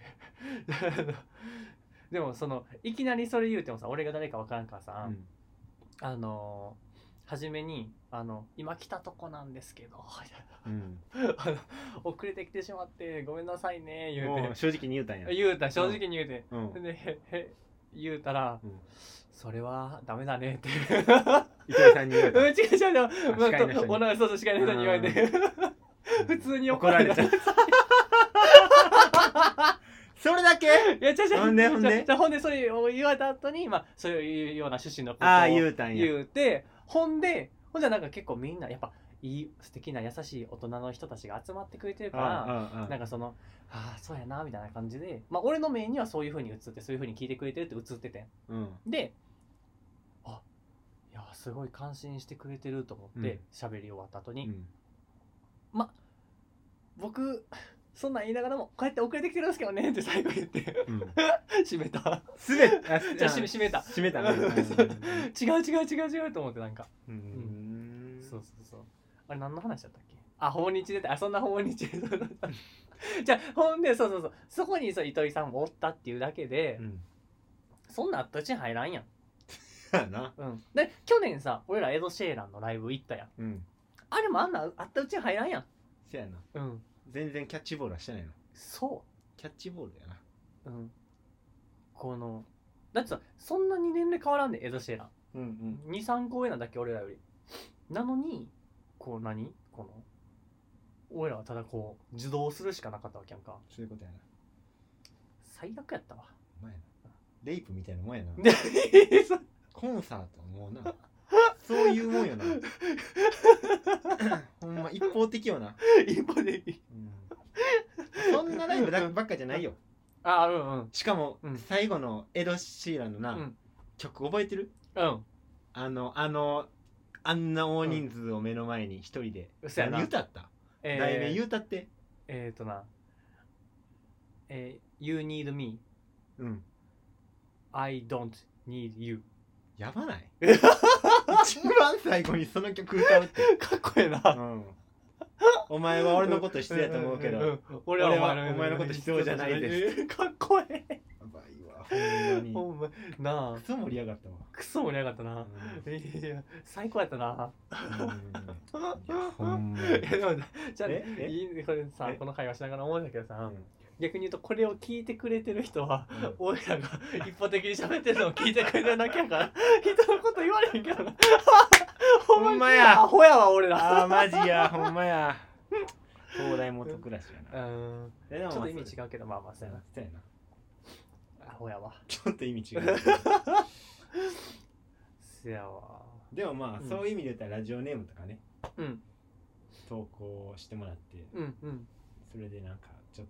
でもそのいきなりそれ言うてもさ俺が誰か分からんからうさ、うん。あの初めにあの「今来たとこなんですけど」うん。あの遅れてきてしまってごめんなさいね」言うて。正直に言うたんや。言うた正直に言うて、うん。で言うたら、うん。それはダメだねって糸井さんに言ううん違う違う違う。まあ司会の人に。おなそうそう司会の人に言われて。普通に怒られちゃうそれだけ？いや、違う違う。ほんでほんで？ほんで、それを言われた後に、まあ、そういうような趣旨のことを言うて、ほんで、ほんじゃなんか結構みんな、やっぱ、いい、素敵な優しい大人の人たちが集まってくれてるから、あなんかその、ああ、そうやな、みたいな感じで、まあ、俺の目にはそういう風に映って、そういう風に聞いてくれてるって映ってて。うん。で、あ、いや、すごい感心してくれてると思って、喋、り終わった後に、うん。僕、そんなん言いながらも、こうやって遅れてきてるんですけどね、って最後言って、うん。閉めた。すべてあ じゃあ閉め閉めた。閉めたね。違う違う違う違うと思ってなんか、うん。うん。そうそうそう。あれ何の話だったっけ？あ訪日であそんな訪日。でじゃあほんでそうそうそう。そこにそう糸井さんもおったっていうだけで、うん。そんなあったうちに入らんやん、そうやな。うん、で去年さ俺らエド・シェーランのライブ行ったやん。うん。あれもあんなあったうちに入らんやん。せやな。うん全然キャッチボールはしてないの。そキャッチボールやな。ううん。このだってさそんなに年齢変わらんでエド・シェーラン。うん23個上なんだっけ俺らより。なのにこう何？この俺らはただこう受動するしかなかったわけやんか。そういうことやな。最悪やったわ。お前な。レイプみたいなもんやな。コンサートはもうなそういうもんよな。ほんま一方的よな、一歩でいいうん、そんなライブだばっかじゃないよ。あうんうん。しかも、うん。最後のエド・シーランのな、うん。曲覚えてる？うん。あのあのあんな大人数を目の前に一人で、うそやな。何歌った、えー、題名言うたって。えー、とな。えー、You need me うん。I don't need you やばない？一番最後にその曲歌うって、かっこええな。うん、お前は俺のこと必要やと思うけど、んんん。俺はお前の俺はお前のこと必要じゃないです。かっこええやばいわ。ほんまに。ほんまなあ。クソ盛り上がったわ。クソ盛り上がったな、うん。いや最高やったな。うん。いやほんまに。いやでもじゃあえ？え？いいこれさえ？この会話しながら思うんだけどさ、うん逆に言うとこれを聞いてくれてる人は、うん。俺らが一方的に喋ってるのを聞いてくれてるだけやから 人のこと言われへんけどな。ほんまや。アホやわ俺ら。あーマジや。ほんまや。東大元暮らしやな。うん。えでもちょっと意味う違うけどまあまあそうやそうやな。なアホやわ。ちょっと意味違う。せやわ。でもまあ、うん。そういう意味で言ったらラジオネームとかね。うん。投稿してもらって。うんうん。それでなんかちょっ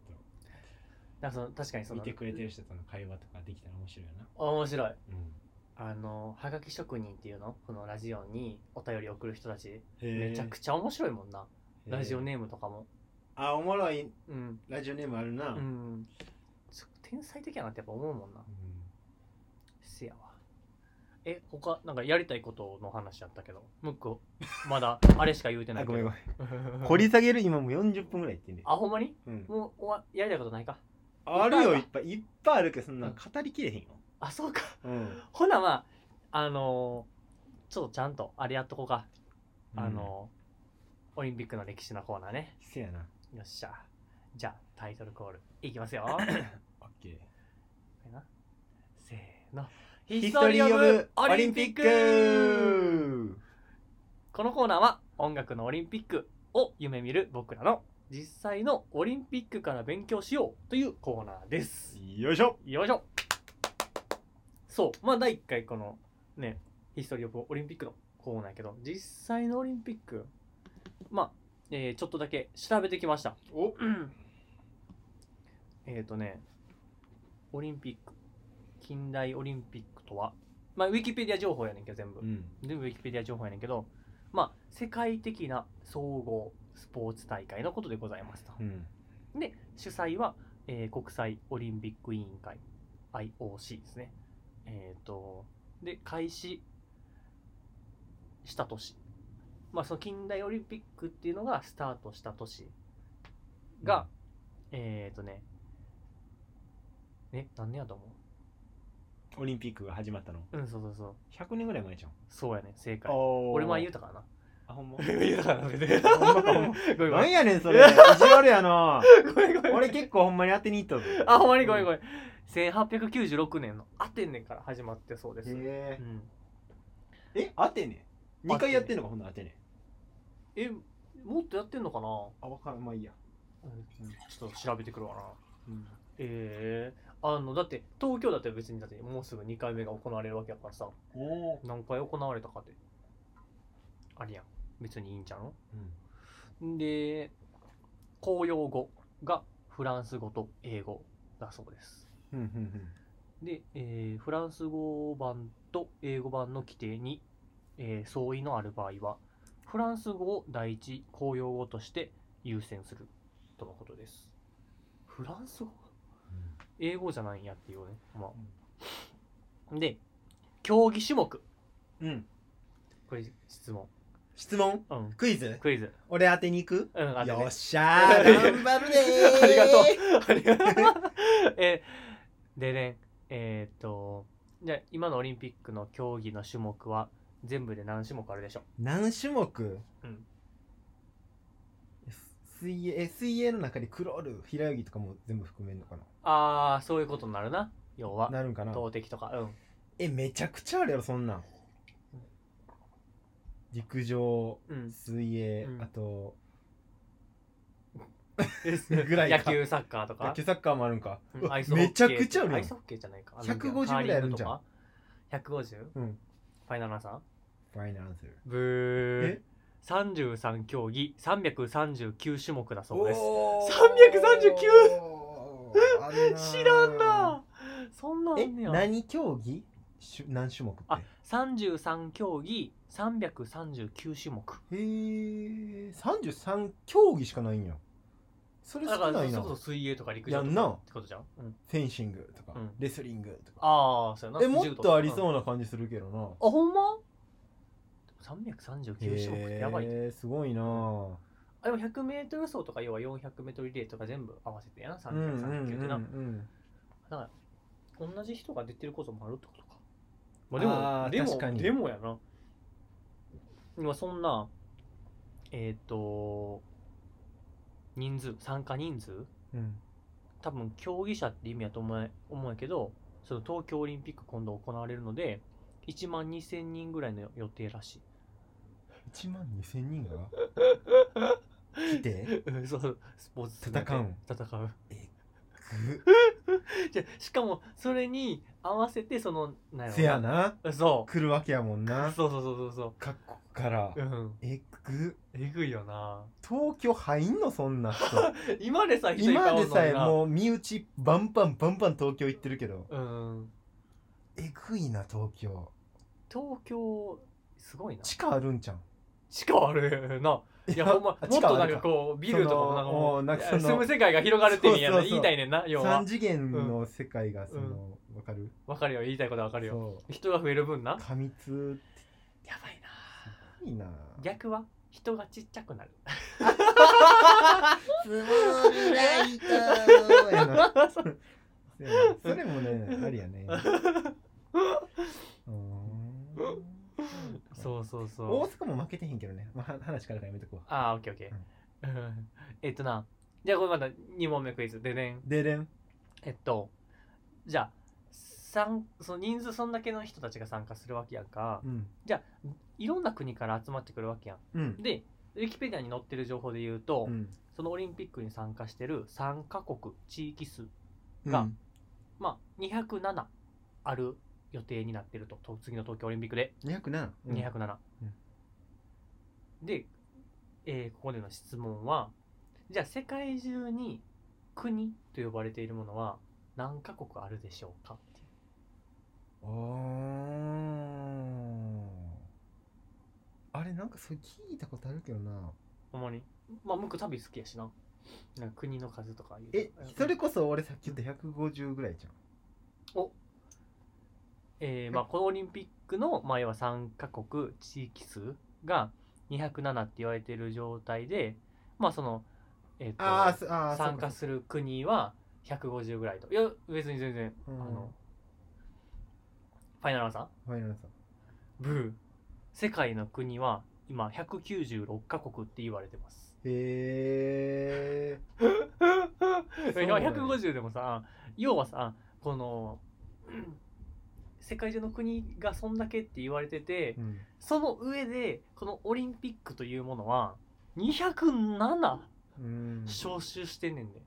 だからその確かにそのと見てくれてる人との会話とかできたら面白いよな。面白い。うん。あのはがき職人っていうの？このラジオにお便り送る人たち。めちゃくちゃ面白いもんな。へー。ラジオネームとかも。あおもろい。うん。ラジオネームあるな、ううん。んちょ天才的やなってやっぱ思うもんな。せやわ。え他なんかやりたいことの話やったけど？ムックまだ あれしか言うてないけごめんごめん。ん掘り下げる今もう40分ぐらいいってんねあほんまに？うん。もうおわやりたいことないか？あるよ。いっぱいいっぱいあるけどそんな語りきれへんよ。あそうか。うん。ほなまああのーちょっとちゃんとあれやっとこうか、あのーオリンピックの歴史のコーナーね。せやな。よっしゃ。じゃあタイトルコールいきますよ。オッケー。これな。せーの。ヒストリー・オブ・オリンピック。ク。このコーナーは音楽のオリンピックを夢見る僕らの実際のオリンピックから勉強しようというコーナーです。よいしょ。よいしょ。そう。まあ第1回このねヒストリー・オブ・オリンピックのコーナーやけど実際のオリンピックまあ、えーちょっとだけ調べてきました。お。えっとねオリンピック近代オリンピックとはまあウィキペディア情報やねんけど全部、うん。全部ウィキペディア情報やねんけどまあ世界的な総合スポーツ大会のことでございますと。うん。で主催は、えー国際オリンピック委員会 IOC ですね。えっ、とで開始した年。まあその近代オリンピックっていうのがスタートした年が、えっ、とねえ何年やと思オリンピックが始まったの？ううんそうそうそう。100年ぐらい前じゃん。そうやね正解。お俺前言うたからなあほんま？言うたからな別にほんまかほんま。ごめんごめん。何やねんそれ。意地悪やな。ごめんごめん。俺結構ほんまに当てに行ったぞあほんまにごめんごめん。1896年のアテネから始まってそうです、うへん、ええアテネ？2回やってんのかほんならアテネ。えもっとやってんのかな、あ分からん。まあいいや。うんちょっと調べてくるわな、ええあのだって東京だって別にだってもうすぐ2回目が行われるわけやからさ。お何回行われたかって。ありやん別にいいんちゃう？のうん。で公用語がフランス語と英語だそうです。うんうんで、えーフランス語版と英語版の規定に、えー相違のある場合はフランス語を第一公用語として優先するとのことです。フランス語？英語じゃないんやっていうね。まあ。で競技種目。うんうん。これ質問質問？うん。クイズ？クイズ。俺当てに行く？うんよっしゃー。頑張るねーありがとう。ありがとうえーでねえーっとじゃあ今のオリンピックの競技の種目は全部で何種目あるでしょ何種目？うん。水泳？え水泳の中でクロール平泳ぎとかも全部含めるのかああそういうことになるな。要は。ななるんかな？投擲とか。うん。えめちゃくちゃあるやろそんなん陸上うん。水泳、うん。あと ぐ ぐらいか。野球サッカーとか？野球サッカーもあるんか、うん。アイスホッケーめちゃくちゃあるやん。アイスホッケーじゃないか。150ぐらいあるんじゃん。ん 150? うん。ファイナルアンサー？ファイナルアンサー。ブー。え？33競技339種目だそうです。おー。あるな 知らんなそんなんあえんねや。何競技？しゅ何種目って？あ33競技339種目。へえ33競技しかないんや。それだから少ないな。それこそ水泳とか陸上とやんな。かってことじゃん、うん、フェンシングとか、うん。レスリングとか。ああそうやな。えもっとありうそうな感じするけどな、あほんま？339種目ってやばいね。へえすごいな。あでも 100m 走とか要は 400m リレーとか全部合わせてやな。うんうんうん339ってな、うん。だから同じ人が出てることもあるってこと？か、まあ、でもでも確かに。でもやな。今そんなえっ、と人数参加人数？うん。多分競技者って意味やと思う思うんやけどその東京オリンピック今度行われるので1万2000人ぐらいの予定らしい。1万2000人が？来て？うんそうスポーツ戦う。ん戦う。ぐ じゃしかもそれに合わせてそのなんせやな。そ来るわけやもんうな。そうそうそうそうそ各国から。ううん。えぐ。えぐいよな。東京入んの？そんな人。今でさえ人いっぱいおんのにな。今でさえもう身内バンバンバンバン東京行ってるけど。うんえぐいな東京。東京すごいな。地下あるんじゃん地下あるないやほんまもっとなんかこうビルとかもなんか住む世界が広がるって意味やな。言いたいねんな要は。三次元の世界がそのわかるわかるよ。言いたいことはわかるよ。人が増える分な。過密やばいなっていいな。逆は人がちっちゃくなる。それもねありやね。うーんそうそうそう。大阪も負けてへんけどね、まあ、は話からやめとくわ。ああオッケーオッケー、うん。えっとなじゃあこれまた2問目クイズ。でねででん。えっとじゃあ参その人数そんだけの人たちが参加するわけやんか。うん。じゃあいろんな国から集まってくるわけやん。うん。でウィキペディアに載ってる情報で言うと、うん。そのオリンピックに参加してる3カ国地域数がうん。まあ207ある予定になってると。と次の東京オリンピックで。207、うん。207、で、えーここでの質問はじゃあ世界中に国と呼ばれているものは何カ国あるでしょうか？あー。あれなんかそれ聞いたことあるけどな。ほんまに？まあムック旅好きやしな。なんか国の数とかえそれこそ俺さっき言った150ぐらいじゃん。おえーまあ、このオリンピックの、まあ、要は3カ国地域数が207って言われている状態で、まあそのえーとあーそあー参加する国は150ぐらいと。いや別に全然、うん。あのファイナルアンサー？ファイナルさんブー。世界の国は今196カ国って言われてます。へえ いや150でもさ要はさこのうん世界中の国がそんだけって言われてて、うん。その上でこのオリンピックというものは207うん。招集してんねんで、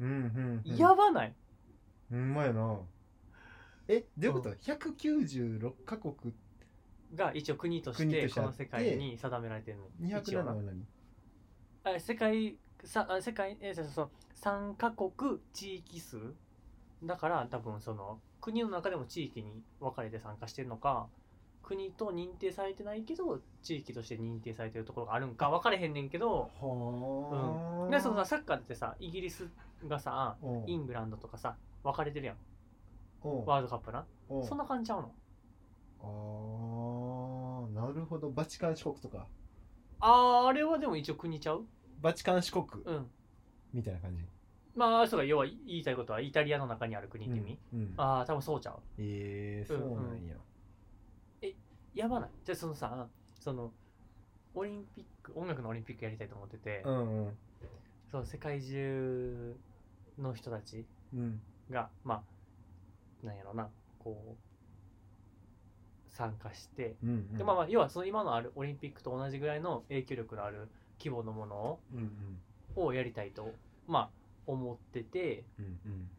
うんうんうん。やばない？ほんまやな。えどういうこと？196カ国が一応国としてこの世界に定められてるの一207応な。は何？あ世界さあ世界えそうそうそう。3カ国地域数？だから多分その国の中でも地域に分かれて参加してるのか国と認定されてないけど地域として認定されてるところがあるんか分かれへんねんけどはあ。でそのさサッカーってさイギリスがさうん。イングランドとかさ分かれてるやん。うん。ワールドカップな。うん。そんな感じちゃうの？あーなるほど。バチカン四国とか。あーあれはでも一応国ちゃう？バチカン四国うん。みたいな感じまあそうか要は言いたいことはイタリアの中にある国って意味、うんうん。ああ多分そうちゃう。えー、そうなんや。やばない？じゃあそのさそのオリンピック音楽のオリンピックやりたいと思ってて、うんうん。そう世界中の人たちうん。がまあなんやろなこう参加して、うんうん。でまあまあ要はその今のあるオリンピックと同じぐらいの影響力のある規模のものをうんうん。をやりたいと。まあ思っててうんうん。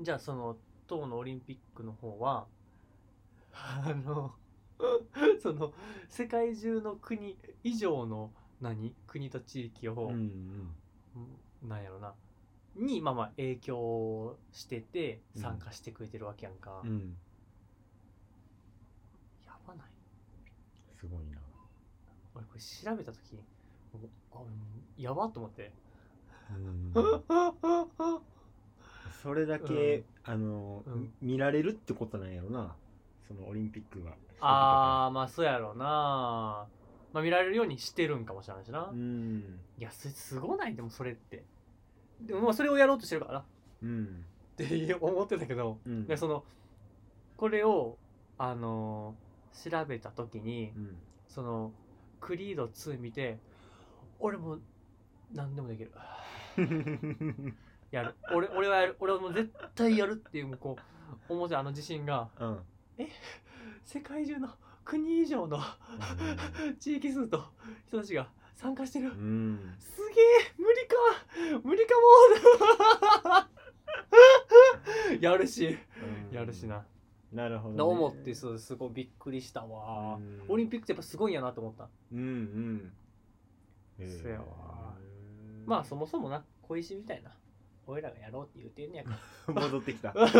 じゃあその当のオリンピックの方はあの その世界中の国以上の何国と地域を、うんうん。なんやろなにまあまあ影響しててうん。参加してくれてるわけやんか、うん。やばない。すごいな。俺これ調べた時あうんやばっと思って。うんそれだけ、あの、うん。見られるってことなんやろな。そのオリンピックが。ああまあそうやろうな。まあ見られるようにしてるんかもしれないしな、うん。いやすごないでもそれって。でもまあそれをやろうとしてるから。なうん。って思ってたけど、うん。でそのこれをあのー調べた時にうん。そのクリード2見て俺もう何でもできる やる。俺俺はやる。俺はもう絶対やるっていうこう思ってあの自信がうん。世界中の国以上の地域数と人たちが参加してる。うん。すげえ！無理か！無理かも！やるし。やるしな。なるほど、ね、と思ってそうすごいびっくりしたわ。うん。オリンピックってやっぱすごいんやなと思った。うんうん。そうやわまあそもそもな小石みたいな俺らがやろうって言うてんねやか。戻ってきた。テら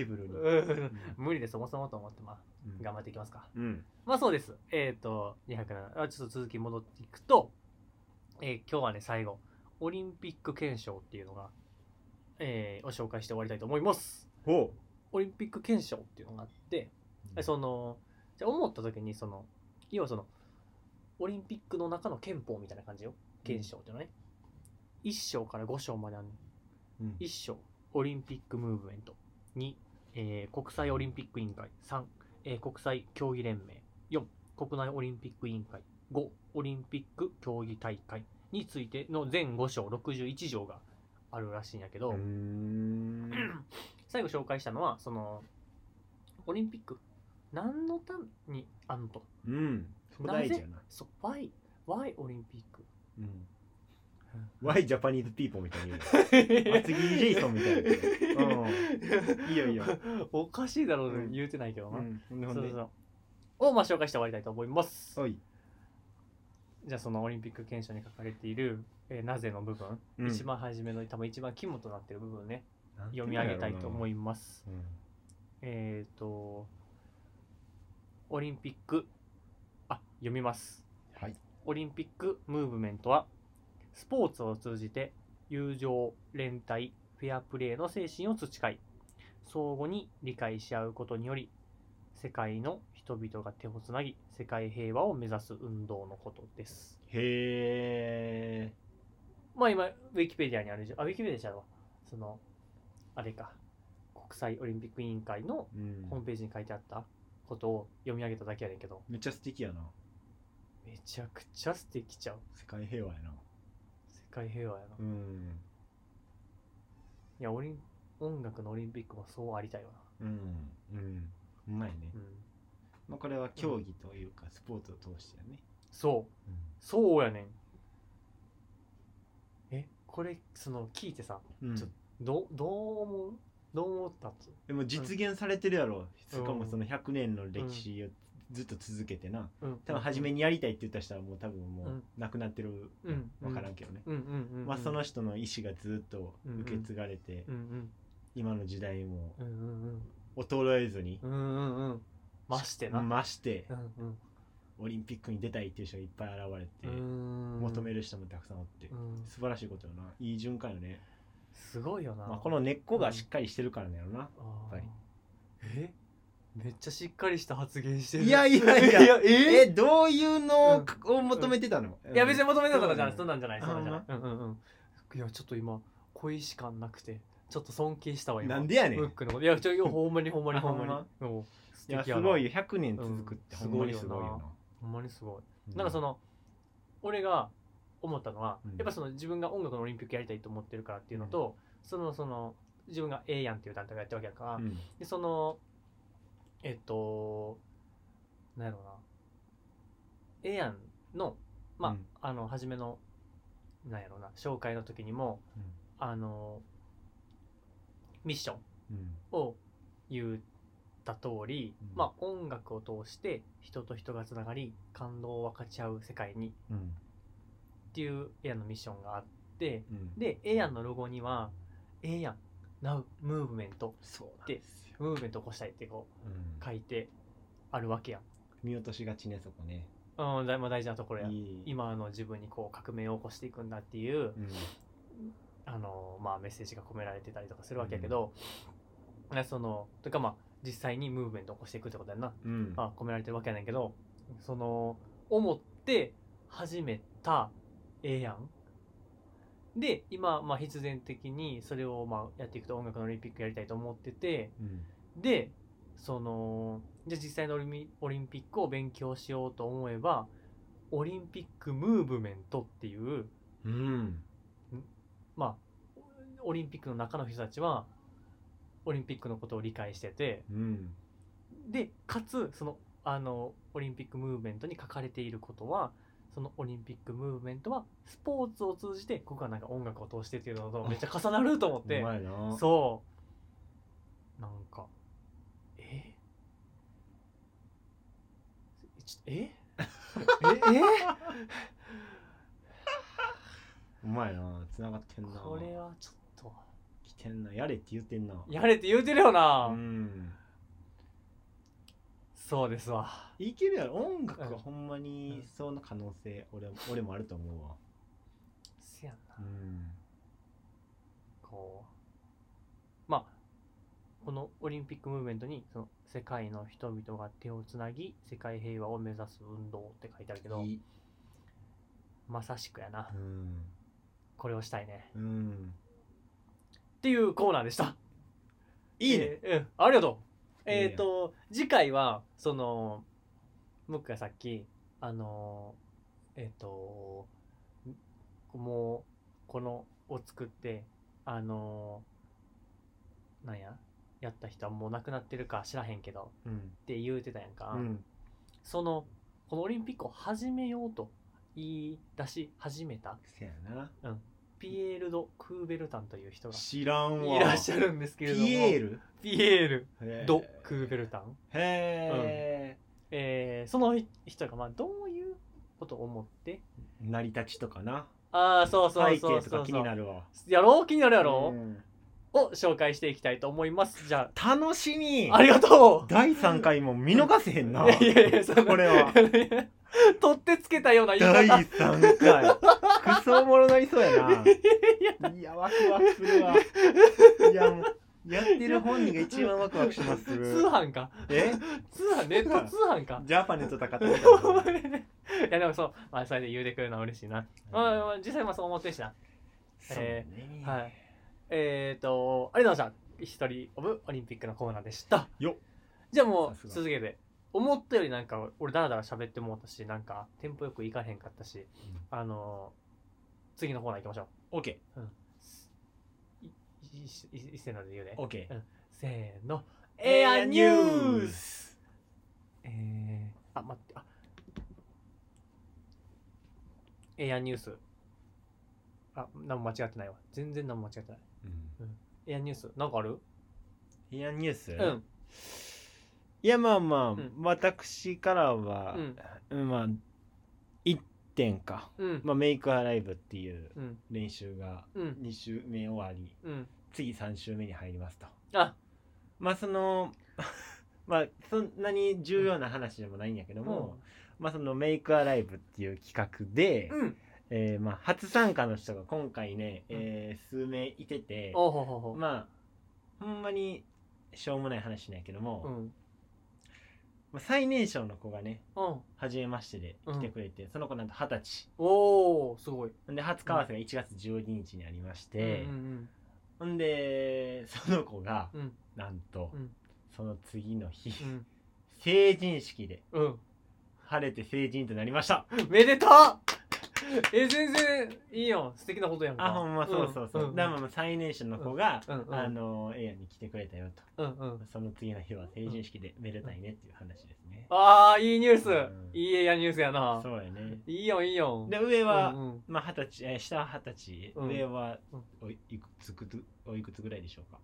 ーブルに。うん。無理でそもそもと思ってまあ頑張っていきますか。うん。まあそうです。えっ、と、207あ、ちょっと続き戻っていくと、えー今日はね、最後、オリンピック憲章っていうのが、えーを紹介して終わりたいと思います。ほオリンピック憲章っていうのがあって、うその、じゃあ思った時に、その、要はその、オリンピックの中の憲法みたいな感じよ。憲章っていうのはね。1章から5章まであるうん。1章オリンピックムーブメント。2、えー国際オリンピック委員会。3、えー国際競技連盟。4国内オリンピック委員会。5オリンピック競技大会。についての全5章61条があるらしいんやけど、最後紹介したのはそのオリンピック。何のためにあんのと。うん。な。そう why, why オリンピック？うん Why Japanese people みたいに言うの？厚切りジェイソンみたいなうん。いいよいいよおかしいだろうね、うん。言うてないけどな、うん。ほんで。ほんでそうそう。をまあ紹介して終わりたいと思います。おい。じゃあそのオリンピック憲章に書かれている、えーなぜの部分、うん。一番初めの多分一番肝となっている部分ね。読み上げたいと思いいます。うん。えっ、とオリンピック。あ読みます。はい。オリンピックムーブメントはスポーツを通じて友情連帯フェアプレーの精神を培い相互に理解し合うことにより世界の人々が手をつなぎ世界平和を目指す運動のことです。へえまあ今ウィキペディアにあるじゃん。あウィキペディアじゃうわ。そのあれか。国際オリンピック委員会のうん。ホームページに書いてあったことを読み上げただけやねんけど。めっちゃ素敵やな。めちゃくちゃ素敵ちゃう。世界平和やな。世界平和やな、いうん。やオリン音楽のオリンピックもそうありたいわうん。うん。うまいね。な、うん、まあこれは競技というかスポーツを通してやね。そう。そうやねん。えこれその聞いてさうん。ちょどどう思う？どう思ったっつでも実現されてるやろ。うん。しかもその100年の歴史をずっと続けてな。うん。多分初めにやりたいって言った人はもう多分もううん。亡くなってる。うん。分からんけどね。まあその人の意思がずっと受け継がれてうん。うん。今の時代も衰えずにうん。うん。うん。うんましてな。ましてうん。オリンピックに出たいっていう人がいっぱい現れてうん。求める人もたくさんおって。うん。素晴らしいことよな。いい循環よね。すごいよな。まあこの根っこがしっかりしてるからねやろなあーぱり。え？めっちゃしっかりした発言してる。いやいやいや。いやえ？えどういうのを求めてたの？いや別に求めたとかじゃない。うん。そんなんじゃない。そんなんじゃない。あうんうんうん。いやちょっと今恋し感なくてちょっと尊敬したわ今。なんでやねん。ムックのこと。いやちょいやほんまにほんまにほんまに。あもう素いや敵やな。すごい。よ100年続くってうん。ほんまにすごいよほんまにすごい。ななんかその俺が思ったのは、うん。やっぱその自分が音楽のオリンピックやりたいと思ってるからっていうのと、そのその自分が A やんっていう団体がやってるわけやから、うんでそのえっとなんやろうな。A やんのまあ、うん。あの初めのなんやろうな紹介の時にもあのミッションうん。を言った通り、うん。まあ音楽を通して人と人がつながり感動を分かち合う世界にうん。っていうエアのミッションがあってうん。でエアンのロゴには「エアン Now ムーブメントそうなんでですよムーブメントを起こしたい」ってこうん。う書いてあるわけや。ん、見落としがちねそこね。うん、だいまあ大事なところや。今の自分にこう革命を起こしていくんだっていう、うん。あのまあ、メッセージが込められてたりとかするわけやけど、ねそのというかまあ実際にムーブメントを起こしていくってことやんな、うん。まあ、込められてるわけやねんけどその思って始めたええやんで今、まあ、必然的にそれをまあやっていくと音楽のオリンピックやりたいと思っててうん。でそのじゃあ実際のオリミオリンピックを勉強しようと思えばオリンピックムーブメントっていううん。まあオリンピックの中の人たちはオリンピックのことを理解しててうん。でかつそのあのオリンピックムーブメントに書かれていることはそのオリンピックムーブメントはスポーツを通じてここはなんか音楽を通してっていうのとめっちゃ重なると思っうてまいな。そう。なんかえ？ちえ？え？え？うまいな。繋がってんな。これはちょっと。来てんな。やれって言ってんな。やれって言うてるよな、うんそうですわ。いけるやろ。音楽うん。はほんまにその可能性俺俺もあると思うわ。せやんな。うん。こう。まあこのオリンピックムーブメントにその世界の人々が手をつなぎ世界平和を目指す運動って書いてあるけどいい。まさしくやな。うん。これをしたいね。うん。っていうコーナーでした。いいね。えーうん。ありがとうえっ、と次回はそのムックがさっきあのえっ、ともうこのを作ってあのなんややった人はもう亡くなってるか知らへんけどうん。って言うてたやんか、うん。そのこのオリンピックを始めようと言い出し始めた。せやなピエール・ド・クーベルタンという人が知らんわ。いらっしゃるんですけれども。ピエール？ピエール・ド・クーベルタン。へえーその人がまあどういうことを思って？え成り立ちとかな。ああそうそう背そうそう。景とか気になるわ。やろう？気になるやろ？う、ん。を紹介していきたいと思います。じゃ楽しみ。あありがとう。第3回も見逃せへんな。いやいやいれは。取ってつけたような言い第方3回クソおもろなりそうやな。いやワクワクするわ。いやもうやってる本人が一番ワクワクします。通る販か？え？通販ネット通販か？ジャパネット高田みたいないやでもそう、まあ、それで言うてくれるのは嬉しいな、まあ、実際まあそう思ってるしな。そうね。はい。えっ、ー、とありがとうございました。一人オブオリンピックのコーナーでした。よっ。じゃあもう続けて。思ったよりなんか俺ダラダラ喋ってもうたしなんかテンポよくいかへんかったし。あのー次のコーナー行きましょオッケういいいいいせーので言うね。ーオッケー。せーの。エアニュースえー、あ待ってあ。エアニュースあ何も間違ってないわ。全然何も間違ってない。エアニュースなんかある？エアニュースうん。いやまあまあ、ん。私からは、うん。まあ1点か、うん。まあ、メイクアライブっていううん。練習がうん。2週目終わり。うん。次3週目に入りますと。あ。まあその まあそんなに重要な話でもないんやけども、まあそのメイクアライブっていう企画で、うん。えーまあ初参加の人が今回ね、えー数名いてておほほほまあほんまにしょうもない話なんやけども、うんまあ最年少の子がねうん。初めましてで来てくれて、その子なんと二十歳。おおすごい。で初為替が1月12日にありまして、うんほんでその子がうん。なんと、うん。その次の日、うん。成人式でうん。晴れて成人となりました。うんめでた え全然いいよ。素敵なことやんか。あほんまそうそうそう、ん。だからまあ最年少の子が、うん。うん。あのエアに来てくれたよと。うんうん。その次の日は成人式でめでたいねっていう話ですね、ああいいニュース、うん。いいエアニュースやな。そうやね。いいよいいよ。で上は、うんうん。まあ二十歳、えー下は二十歳、うん。上はうん。おいいくつくつおいくつぐらいでしょうか？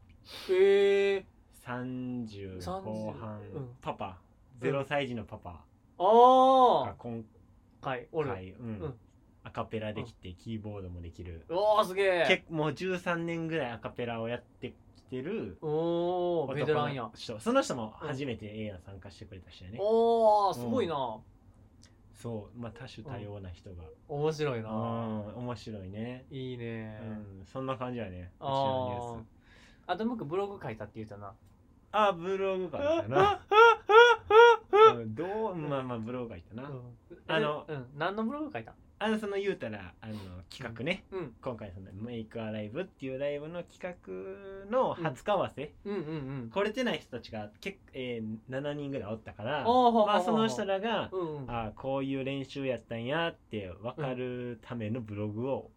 ええ30 30後半、うん。パパ。0歳児のパパ。があ今あはいおる、回、うん。うんアカペラできて、キーボードもできる、おおすげえ。結構もう13年ぐらいアカペラをやってきてるおおベテランや。その人も初めて A や参加してくれた人やね、おおすごいな、そうまあ多種多様な人が。面白いうんな、面白いね、いいね、うん、そんな感じやね。うちあのニュース。ああと僕ブログ書いたって言ったな。あブログ書いたな。うんどうまあまあブログ書いたな、うん。あのえうん。何のブログ書いたあのその言うたらあの企画ね、うん。今回その「メイクアライブ」っていうライブの企画の初顔合わせ、うん。うんうん来れてない人たちが結、えー7人ぐらいおったからまあ、その人らが、うんうん。あこういう練習やったんやって分かるためのブログを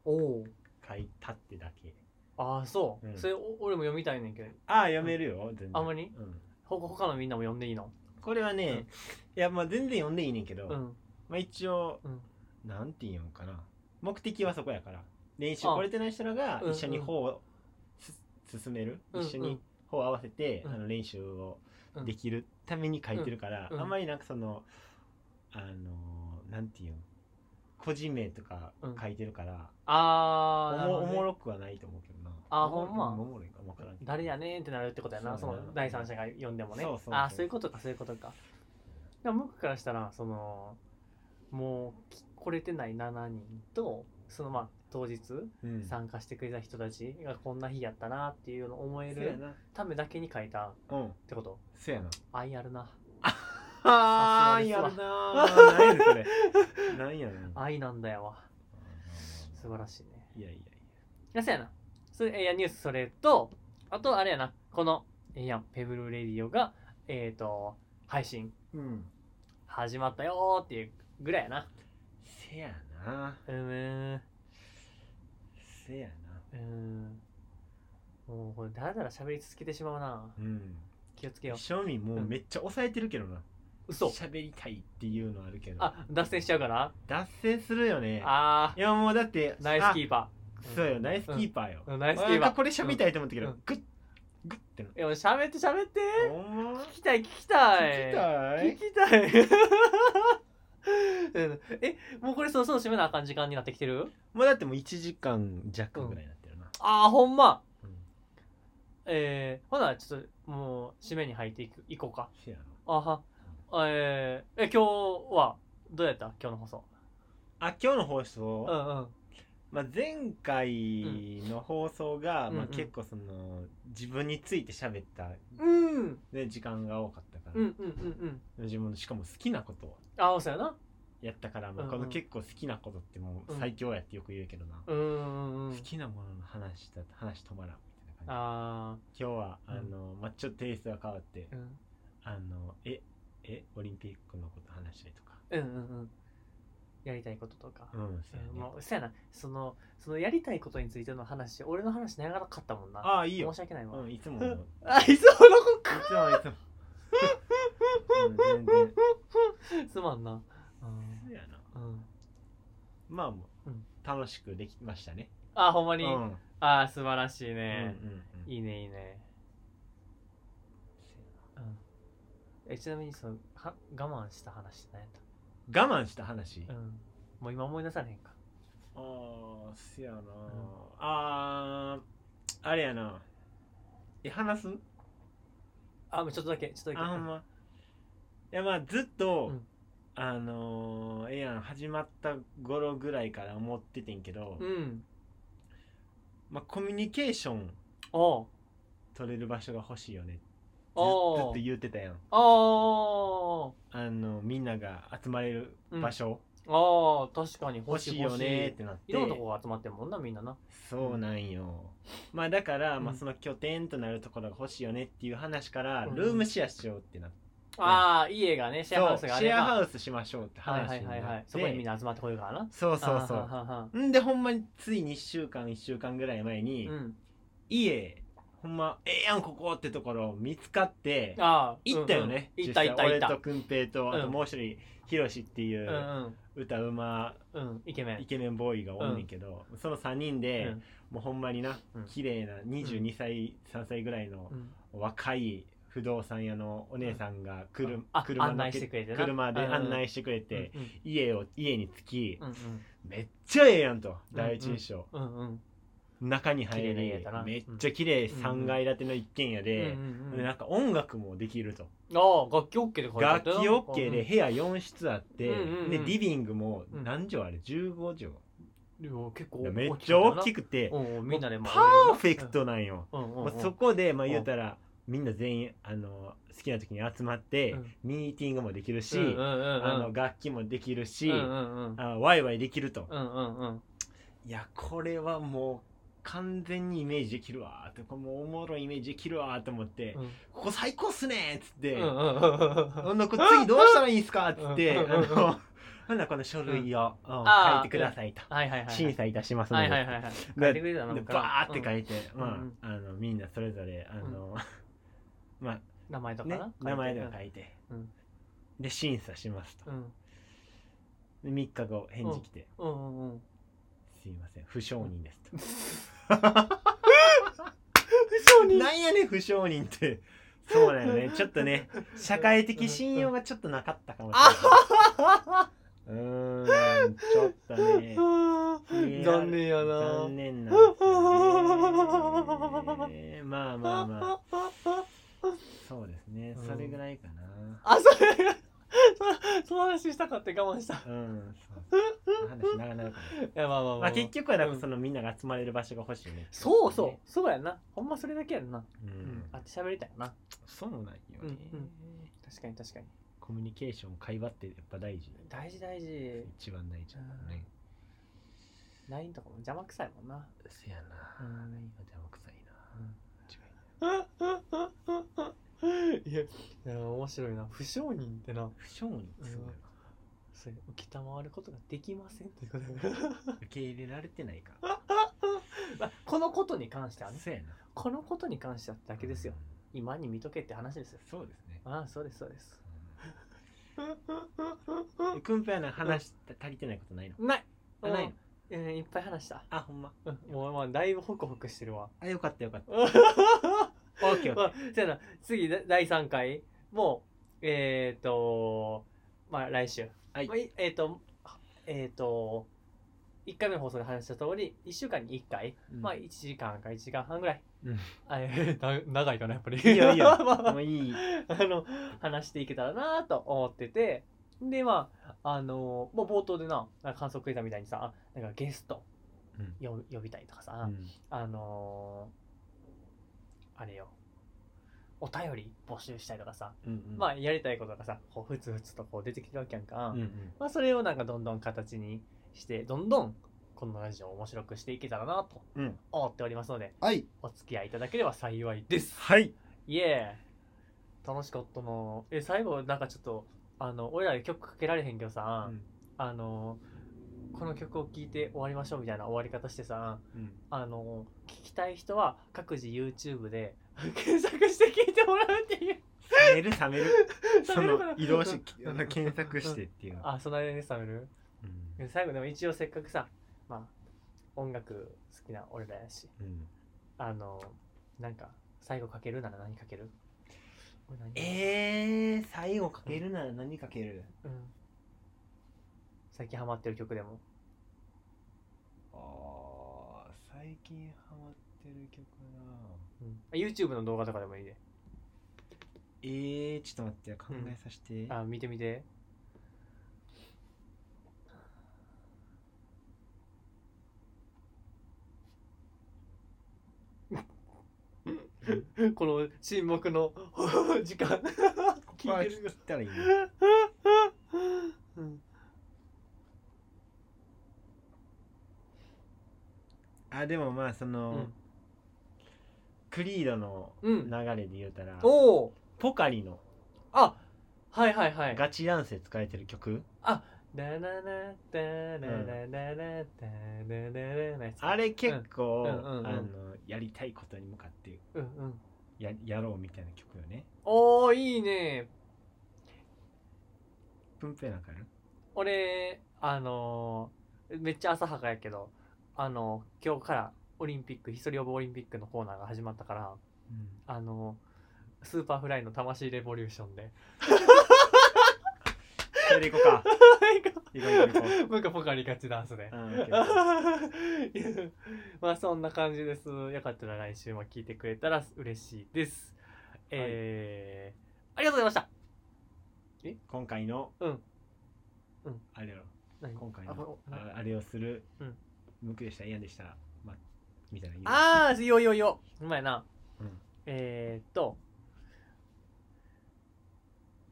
書いたってだけ。ああそう、うん。それお俺も読みたいねんけど。ああ読めるよ、全然。あんまり？うん。ほ他のみんなも読んでいいの？これはね、うん。いやまあ全然読んでいいねんけど、うん。まあ、一応、うんなんて言うんかな。目的はそこやから。練習あ。来れてない人らがうん一緒に方をす進める、うん一緒に方を合わせて、うん。あの練習をうん。できるために書いてるから、うん。あんまりなんかそのあのなんていうん？個人名とか書いてるから、ああおもおもろくはないと思うけどな。あほんま？おもろいかもわからんけど誰やねんってなるってことやな。そそうの第三者が読んでもね。そうそうそう。ああそういうことかそういうことか。でも僕からしたらそのもうき来れてない7人とそのまあ当日うん。参加してくれた人たちがこんな日やったなっていうのを思えるためだけに書いたっうん。てこと。そうやな。愛あるな。あーやるなー。何やねん愛なんだよわ。素晴らしいね。いやいやいいやそうやな。それえーいやニュースそれとあとあれやな。このえーやんペブルレディオがえっ、と配信やうん。始まったよーっていうぐらいやな。せやな。うーんせやな。うーん。もうこれだらだら喋り続けてしまうな。うん気をつけよう。正味もうめっちゃ抑えてるけどな。嘘。喋りたいっていうのあるけど。あ脱線しちゃうかな脱線するよね。あいやもうだってーナイスキーパあそうよ。ナイスキーパーよ。ーうんナイスキーなんパーかこれ喋りたいと思ったけどうん。グッグッってないや喋って喋って。ほんま？聞きたい聞きたい。聞きたい？聞きたい。うんえもうこれそうそう締めなあかん時間になってきてる？もうだってもう1時間弱ぐらいになってるな。ああほんま。うん。えー、ほなちょっともう締めに入っていくいこうか。せやなあは。えー、え今日はどうやった？今日の放送。あ今日の放送？うんうんまあ、前回の放送が、まあ、うん。うん結構その自分について喋った、うん。ね、時間が多かったから、うんうんうんうん。自分のしかも好きなことをああそうやな。やったから、まあ、この結構好きなことってもう最強やってよく言うけどな、うん好きなものの話した話止まらんみたいな感あじ今日はあうん。の、まあ、ちょっとテイストが変わってあのええオリンピックのこと話したりとか。うんうんうんやりたいこととか、うんそうやね。うんもうそうやな。そのそのやりたいことについての話俺の話長かったもんな。ああいいよ。申し訳ないわ、うんいつも。あいつものこつもいつも、うん、全然。すまんな。そうやな。うん、うん、まあもう、うん楽しくできましたね。あほんまに、うん。あー素晴らしいうんね、うん。いいねいいね、うん、えちなみにそのは我慢した話って何やっ我慢した話。た、うん、もう今思い出されへんかああ、せやな。ああ、あれやな。え、話す？あもうちょっとだけちょっとだけあ、ほんま。いや、まあ、ずっと、うんあのー、ええやん、始まった頃ぐらいから思っててんけど、うんまあ、コミュニケーションおう取れる場所が欲しいよね。ずずっと言うてたやん。おあの、みんなが集まれる場所、ああ確かに欲しいよねってなって。いろんなとこが集まってんもんなみんなな。そうなんよ。まあだから、うん。まあその拠点となるところが欲しいよねっていう話から、うん。ルームシェアしようってなって、ああ家がねシェアハウスがあれば。シェアハウスしましょうってはいはい話になって、はいはいそこにみんな集まってこようからな。そうそうそあーはははう。んでほんまについに1週間1週間ぐらい前に、うん。家ほんまええやんここってところ見つかってああ行ったよね、うんうん。行った行った行った。俺とくんぺいとあとうん。もう一人ひろしっていうんう歌うまうんうんイケメン。イケメンボーイがおんねんけど、その3人で、うん。もうほんまになうん。綺麗な22歳、3歳ぐらいのうん。若い不動産屋のお姉さんが来る、あ車の案内してくれてな。車でうん案内してくれて、うん家を家に着き、うんめっちゃええやんとうん第一印象、うんうんうん中に入綺麗な家りやったな。めっちゃ綺麗ん3階建ての一軒家で、なんか音楽もできると、ああ楽器 OK で楽器 OK で部屋4室あって、でリビングもうん。何畳あれ？15畳、結構めっちゃ大きくくて、みんなでもパーフェクトなんよ、そこでまあ言うたら、みんな全員あの好きな時に集まって、うん。ミーティングもできるし、あの楽器もできるし、あワイワイできると、いやこれはもう完全にイメージできるわーってこれもうおもろいイメージできるわーって思って、うん。ここ最高っすねーっつって、うんうんこ次どうしたらいいんすかっつって、あの ほんならこの書類を、うん。書いてくださいと、はい。はいはいはい審査いたしますので、はいはいはいはい書いてくれたのでか。バーって書いて、うん。まあうん。あのみんなそれぞれあの、ま名前とあねかな名前とか書いて、うん。で審査しますと。うん。で3日後返事来て、うんうんうんすいません。不承認です承となんやねん不承認って。そうだよね。ちょっとね社会的信用がちょっとなかったかもしれない。うーんちょっとね。残念やな。残念なんですよね。まあまあまあ。そうですね。うんそれぐらいかな。あそれそ その話したかって我慢した。いうんそう。話長なるからやまあまあまあ、まあ。結局はなんうんかそのみんなが集まれる場所が欲しいね。そうそう。そうやな。ほんまそれだけやんな。ううん。んあって喋りたいな。そうなんよね。うんうん。確かに確かに。コミュニケーション会話ってやっぱ大事大事大事。一番大事だね。LINE とかも邪魔くさいもんな。せやな。うん。邪魔くさいない やいや面白いな。不承認ってな。不承認すごいわそれ承ることができません。ということで受け入れられてないか まあこのことに関してはね。そうやな。このことに関してはだけですよ。今に見とけって話ですよ。そうですね。ああそうですそうです。えくんぺはな話し足りてないことないの？ない。あないの？うん。うんいっぱい話した。あほんま。うん。もうまあだいぶホクホクしてるわ。あよかったよかった。ま オッケーオッあそうやな。次だ第3回もうえっ、ー、とまあ来週。はい。まあいえっ、とえっ、と1回目の放送で話した通り1週間に1回、うん。まあ1時間か1時間半ぐらい、うん。あえ長いかなやっぱり。いいよいいよ。ま あもういい。あの話していけたらなと思ってて。でまああのもう冒頭でな観測たみたいにさなんかゲストうん。よ呼びたいとかさ、うん。あのーあれよ。お便り募集したいとかさ、うんうん。まあやりたいことがさこうふつふつとこう出てきてるわけやんか、うんうん。まあ、それをなんかどんどん形にしてどんどんこのラジオを面白くしていけたらなとうん。思っておりますのではい。お付き合いいただければ幸いです。はい。イエーイ楽しかったなえ最後なんかちょっとあの俺らで曲かけられへんけどさ、うん。あのこの曲を聴いて終わりましょうみたいな終わり方してさうん。あの聞きたい人は各自 YouTube で 検索して聞いてもらうっていう。冷める冷める。その移動し検索してっていう。あその間に冷める？うん。最後でも一応せっかくさまあ音楽好きな俺らやし。うん。あのなんか最後かけるなら何かける？えー、最後かけるなら何かける？うん最近ハマってる曲でも。あー最近ハマってる曲なうん、YouTube の動画とかでもいいで。えー、ちょっと待って考えさせて、あ見てみて。この沈黙の 時間。聞いてる切ったらいいね。うんあでもまあその、うん。クリードのうん。流れで言うたら、おおポカリのあはいはいはい。ガチダンスで使えてる曲、ダナナダダナナナやつあれ結構、うんうんうんあのやりたいことに向かってうんうんややろうみたいな曲よねおおいいねプンペなんかやる俺あのーめっちゃ浅はかやけどあの今日からオリンピック History of Olympic のコーナーが始まったからあの Superfly の魂レボリューションで。それでいこうか。行こう行こう行こうなんかポカリガチダンスでまあそんな感じです。よかったら来週も聞いてくれたら嬉しいです。えーありがとうございました。今回の、うん。うん。あれやろ。何？今回あのあれをする、うん無垢でした嫌でした、ま、みたいなあーいいよよよう。まいな。うん。えー、っと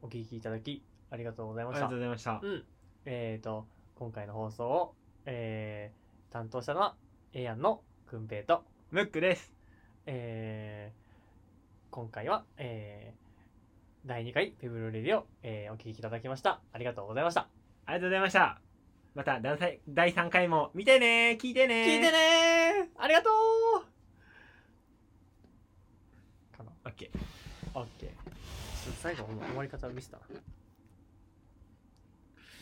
お聞きいただきありがとうございました。ありがとうございました。うん。えーと今回の放送を、えー担当したのはえやんのくんぺいと。ムックですえー今回は、えー第2回ペブルレディを、えーお聞きいただきました。ありがとうございました。ありがとうございましたまた第三第3回も見てね。聞いてね。聞いてね。ーありがとう。かな。オッケー。オッケー。ちょっと最後終わり方ミスった？な